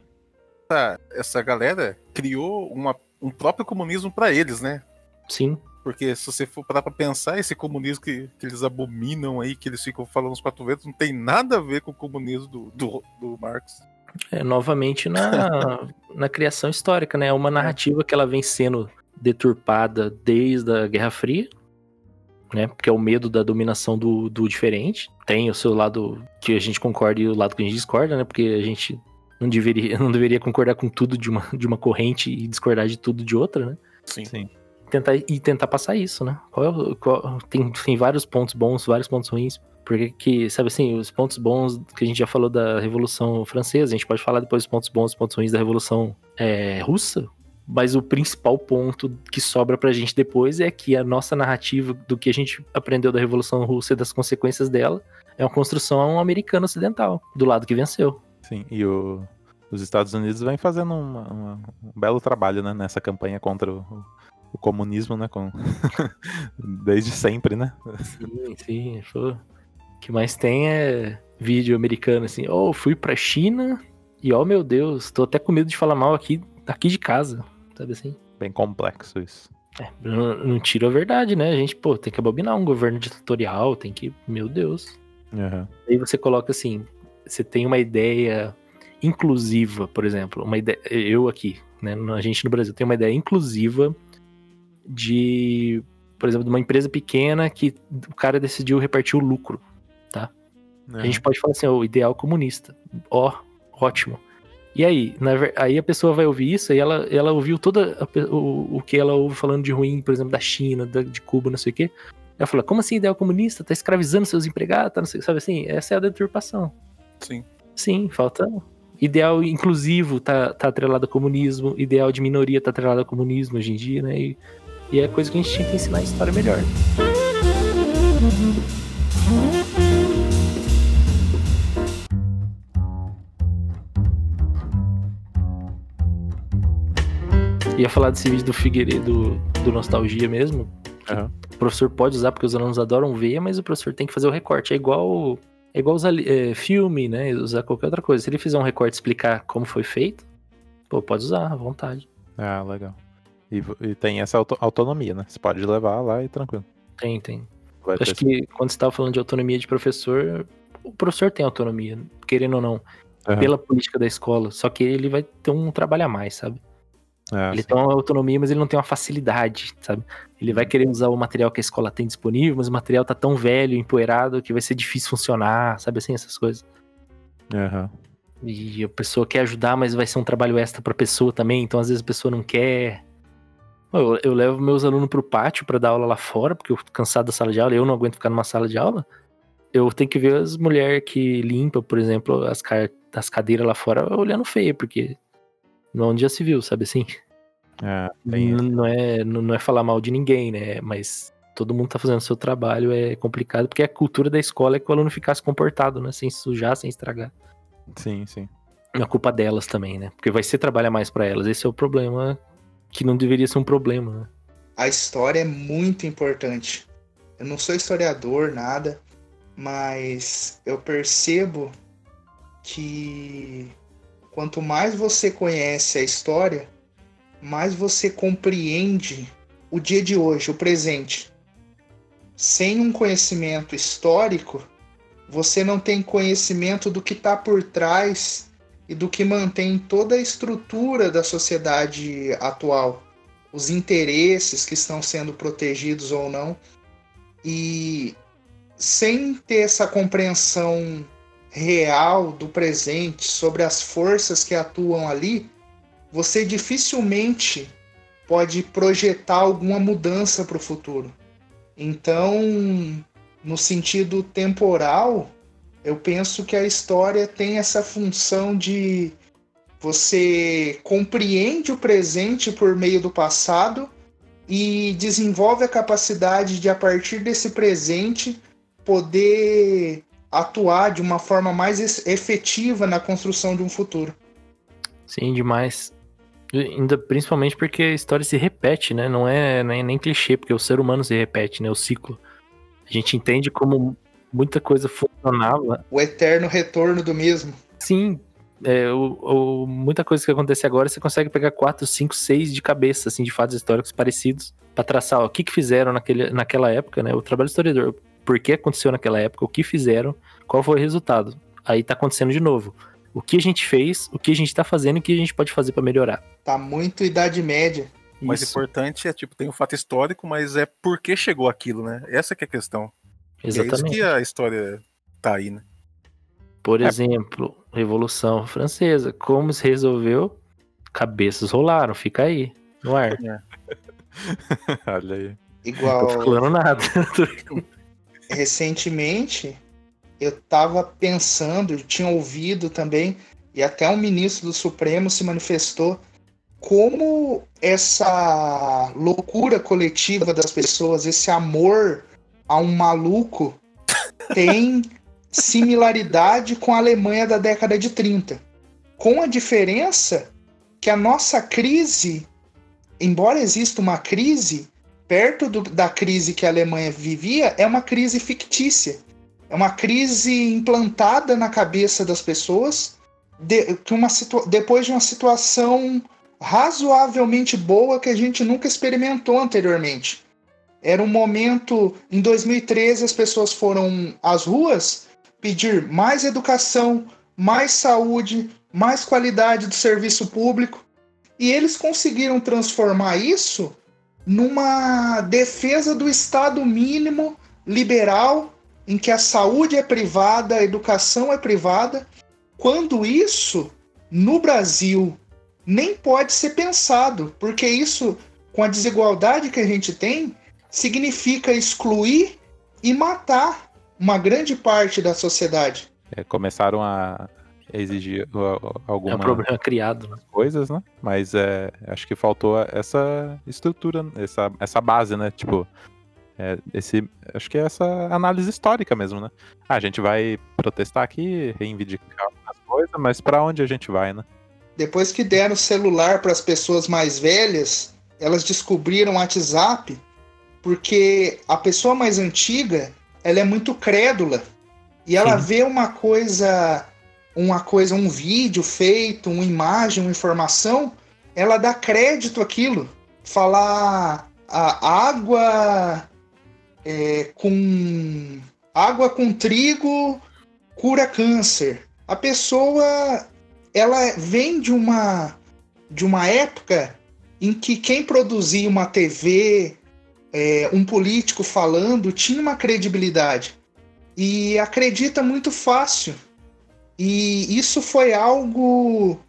Essa, essa galera criou uma, um próprio comunismo pra eles, né? Sim. Porque se você for parar pra pensar, esse comunismo que, que eles abominam aí, que eles ficam falando os quatro ventos, não tem nada a ver com o comunismo do, do, do Marx. É, novamente na, na criação histórica, né? É uma narrativa que ela vem sendo deturpada desde a Guerra Fria, né? Porque é o medo da dominação do, do diferente. Tem o seu lado que a gente concorda e o lado que a gente discorda, né? Porque a gente não deveria, não deveria concordar com tudo de uma, de uma corrente e discordar de tudo de outra, né? Sim. Sim. Tentar, e tentar passar isso, né? Qual é o- qual- tem, tem vários pontos bons, vários pontos ruins. Porque que, sabe assim, os pontos bons que a gente já falou da Revolução Francesa, a gente pode falar depois dos pontos bons e pontos ruins da Revolução é, Russa, mas o principal ponto que sobra pra gente depois é que a nossa narrativa do que a gente aprendeu da Revolução Russa e das consequências dela é uma construção americana ocidental, do lado que venceu. Sim. E o- os Estados Unidos vem fazendo uma- uma- um belo trabalho, né? Nessa campanha contra o, o comunismo, né? Com... Desde sempre, né? Sim, sim. O que mais tem é vídeo americano assim, oh, fui pra China e oh meu Deus, tô até com medo de falar mal aqui, aqui de casa, sabe assim? Bem complexo isso. É, não, não tira a verdade, né? A gente, pô, tem que abominar um governo ditatorial, tem que, meu Deus. Uhum. Aí você coloca assim, você tem uma ideia inclusiva, por exemplo, uma ideia, eu aqui, né, a gente no Brasil tem uma ideia inclusiva de, por exemplo, de uma empresa pequena que o cara decidiu repartir o lucro. A gente pode falar assim, o ideal comunista. Ó, ótimo. E aí, na aí a pessoa vai ouvir isso e ela, ela ouviu toda a o, o que ela ouve falando de ruim, por exemplo, da China, da- de Cuba, não sei o quê. Ela fala, como assim ideal comunista? Tá escravizando seus empregados, tá não sei, sabe assim? Essa é a deturpação. Sim. Sim, falta. Ideal inclusivo tá, tá atrelado ao comunismo, ideal de minoria tá atrelado ao comunismo hoje em dia, né? E, e é coisa que a gente tinha que ensinar a história melhor. Ia falar desse vídeo do Figueiredo, do Nostalgia mesmo. Aham. O professor pode usar porque os alunos adoram ver, mas o professor tem que fazer o recorte. É igual, é igual usar é, filme, né? Usar qualquer outra coisa. Se ele fizer um recorte e explicar como foi feito, pô, pode usar à vontade. Ah, legal. E, e tem essa auto- autonomia, né? Você pode levar lá e tranquilo. Tem, tem. Vai Acho que quando você estava falando de autonomia de professor, o professor tem autonomia, querendo ou não, Aham. pela política da escola. Só que ele vai ter um trabalho a mais, sabe? Ah, ele sim. tem uma autonomia, mas ele não tem uma facilidade, sabe? Ele vai querer usar o material que a escola tem disponível, mas o material tá tão velho, empoeirado, que vai ser difícil funcionar, sabe assim, essas coisas. Aham. E a pessoa quer ajudar, mas vai ser um trabalho extra pra pessoa também, então às vezes a pessoa não quer. Eu, eu levo meus alunos pro pátio para dar aula lá fora, porque eu tô cansado da sala de aula, eu não aguento ficar numa sala de aula. Eu tenho que ver as mulheres que limpam, por exemplo, as, as cadeiras lá fora olhando feio, porque onde já se viu, sabe assim? É, não, é, não, não é falar mal de ninguém, né? Mas todo mundo tá fazendo o seu trabalho, é complicado, porque a cultura da escola é que o aluno ficasse comportado, né? Sem sujar, sem estragar. Sim, sim. É culpa delas também, né? Porque vai ser trabalhar mais para elas. Esse é o problema que não deveria ser um problema, né? A história é muito importante. Eu não sou historiador, nada, mas eu percebo que quanto mais você conhece a história, mais você compreende o dia de hoje, o presente. Sem um conhecimento histórico, você não tem conhecimento do que está por trás e do que mantém toda a estrutura da sociedade atual, os interesses que estão sendo protegidos ou não. E sem ter essa compreensão real do presente sobre as forças que atuam ali, você dificilmente pode projetar alguma mudança para o futuro. Então, no sentido temporal, eu penso que a história tem essa função de você compreende o presente por meio do passado e desenvolve a capacidade de, a partir desse presente, poder atuar de uma forma mais efetiva na construção de um futuro. Sim, demais. Ainda principalmente porque a história se repete, né? Não é nem, nem clichê, porque o ser humano se repete, né? O ciclo. A gente entende como muita coisa funcionava. O eterno retorno do mesmo. Sim. É, o, o, muita coisa que acontece agora, você consegue pegar quatro, cinco, seis de cabeça, assim, de fatos históricos parecidos, para traçar ó, o que, que fizeram naquele, naquela época, né? O trabalho historiador. Por que aconteceu naquela época, o que fizeram, qual foi o resultado. Aí tá acontecendo de novo. O que a gente fez, o que a gente tá fazendo e o que a gente pode fazer para melhorar. Tá muito Idade Média. O mais importante é, tipo, tem um fato histórico, mas é por que chegou aquilo, né? Essa que é a questão. Exatamente. é isso que a história tá aí, né? Por é. exemplo, Revolução Francesa. Como se resolveu? Cabeças rolaram, fica aí, no ar. É. Olha aí. Igual. Não tô falando nada. Recentemente, eu tava pensando, tinha ouvido também, e até um ministro do Supremo se manifestou como essa loucura coletiva das pessoas, esse amor a um maluco, tem similaridade com a Alemanha da década de 30. Com a diferença que a nossa crise, embora exista uma crise, perto do, da crise que a Alemanha vivia, é uma crise fictícia. É uma crise implantada na cabeça das pessoas de, que uma depois de uma situação razoavelmente boa que a gente nunca experimentou anteriormente. Era um momento. Em 2013, as pessoas foram às ruas pedir mais educação, mais saúde, mais qualidade do serviço público. E eles conseguiram transformar isso numa defesa do Estado mínimo liberal, em que a saúde é privada, a educação é privada, quando isso, no Brasil, nem pode ser pensado, porque isso, com a desigualdade que a gente tem, significa excluir e matar uma grande parte da sociedade. É, começaram a exigir algumas é um problema criado, né? coisas, né? Mas é, acho que faltou essa estrutura, essa, essa base, né? Tipo, é, esse, acho que é essa análise histórica mesmo, né? Ah, a gente vai protestar aqui, reivindicar as coisas, mas para onde a gente vai, né? Depois que deram celular para as pessoas mais velhas, elas descobriram o WhatsApp, porque a pessoa mais antiga, ela é muito crédula. E ela Sim. vê uma coisa, uma coisa, um vídeo feito, uma imagem, uma informação, ela dá crédito àquilo. Falar a água é, com água com trigo cura câncer. A pessoa ela vem de uma de uma época em que quem produzia uma TV, é, um político falando, tinha uma credibilidade e acredita muito fácil. E isso foi algo,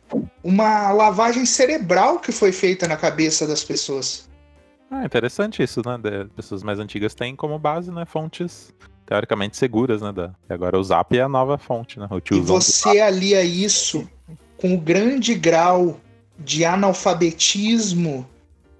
uma lavagem cerebral que foi feita na cabeça das pessoas. Ah, interessante isso, né? De pessoas mais antigas têm como base, né? Fontes teoricamente seguras, né? Da... E agora o Zap é a nova fonte, né? O e você alia isso com o grande grau de analfabetismo,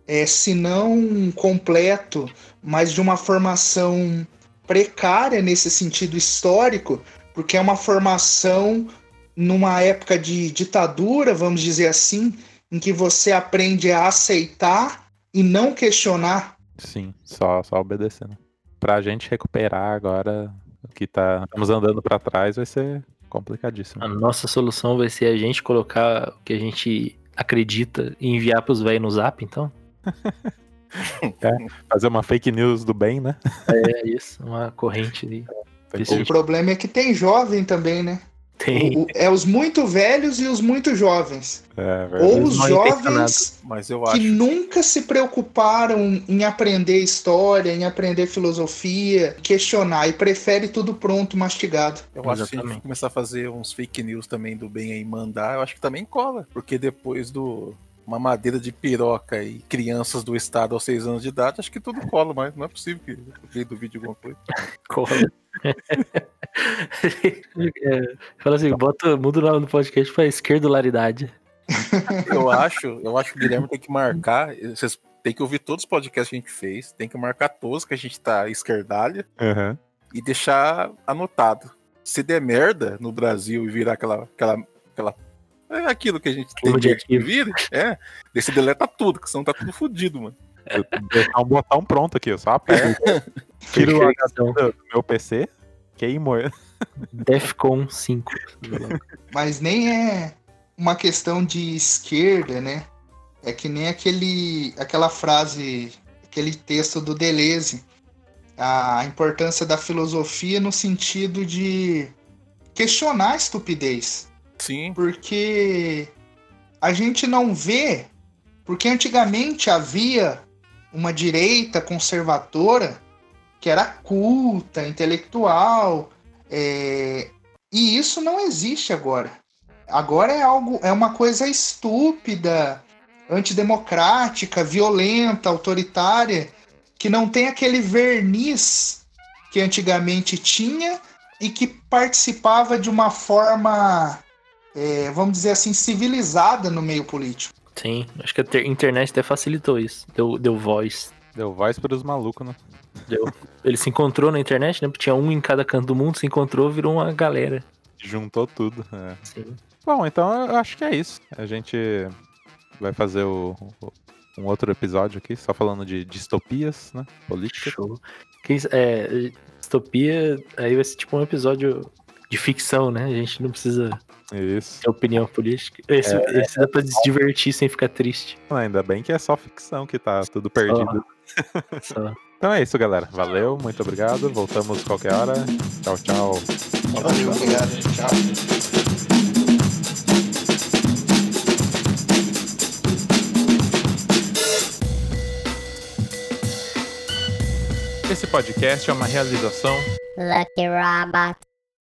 é, se não completo, mas de uma formação precária nesse sentido histórico, porque é uma formação numa época de ditadura, vamos dizer assim, em que você aprende a aceitar e não questionar. Sim, só, só obedecendo. Pra gente recuperar agora o que tá, estamos andando para trás vai ser complicadíssimo. A nossa solução vai ser a gente colocar o que a gente acredita e enviar pros velhos no zap, então? é, fazer uma fake news do bem, né? É isso, uma corrente de. O problema é que tem jovem também, né? Tem. O, é os muito velhos e os muito jovens. É, Ou os jovens Mas eu que nunca se preocuparam em aprender história, em aprender filosofia, questionar e prefere tudo pronto, mastigado. Eu acho que se a gente começar a fazer uns fake news também do bem aí mandar, eu acho que também cola. Porque depois do uma madeira de piroca e crianças do estado aos seis anos de idade, acho que tudo cola, mas não é possível que veio do vídeo alguma coisa. Cola. É, fala assim, bota, muda o nome do podcast pra esquerdolaridade. Eu acho, eu acho que o Guilherme tem que marcar. Vocês tem que ouvir todos os podcasts que a gente fez, tem que marcar todos que a gente tá esquerdalha uhum. e deixar anotado. Se der merda no Brasil e virar aquela, aquela, aquela é aquilo que a gente tem que vir, é. Desse deleta tudo, que senão tá tudo fodido, mano. Deixar um botão pronto aqui, só aperta. Tira o HD do meu PC, queimo. Defcon 5. Mas nem é uma questão de esquerda, né? É que nem aquele, aquela frase, aquele texto do Deleuze. A importância da filosofia no sentido de questionar a estupidez. Sim. Porque a gente não vê, porque antigamente havia uma direita conservadora que era culta, intelectual, é... e isso não existe agora. Agora é algo, é uma coisa estúpida, antidemocrática, violenta, autoritária, que não tem aquele verniz que antigamente tinha e que participava de uma forma é, vamos dizer assim, civilizada no meio político. Sim, acho que a internet até facilitou isso. Deu, deu voz. Deu voz para os malucos, né? Deu. Ele se encontrou na internet, né? Tinha um em cada canto do mundo, se encontrou, virou uma galera. Juntou tudo. É. Sim. Bom, então eu acho que é isso. A gente vai fazer o, o, um outro episódio aqui, só falando de distopias, né? Política. Show. Que, é, distopia, aí vai ser tipo um episódio de ficção, né? A gente não precisa isso. Ter opinião política. Esse, é, esse dá pra se divertir sem ficar triste. Ainda bem que é só ficção que tá tudo perdido. Só. só. Então é isso, galera. Valeu, muito obrigado. Voltamos qualquer hora. Tchau, tchau. Valeu, obrigado. Tchau. Esse podcast é uma realização Lucky Robot.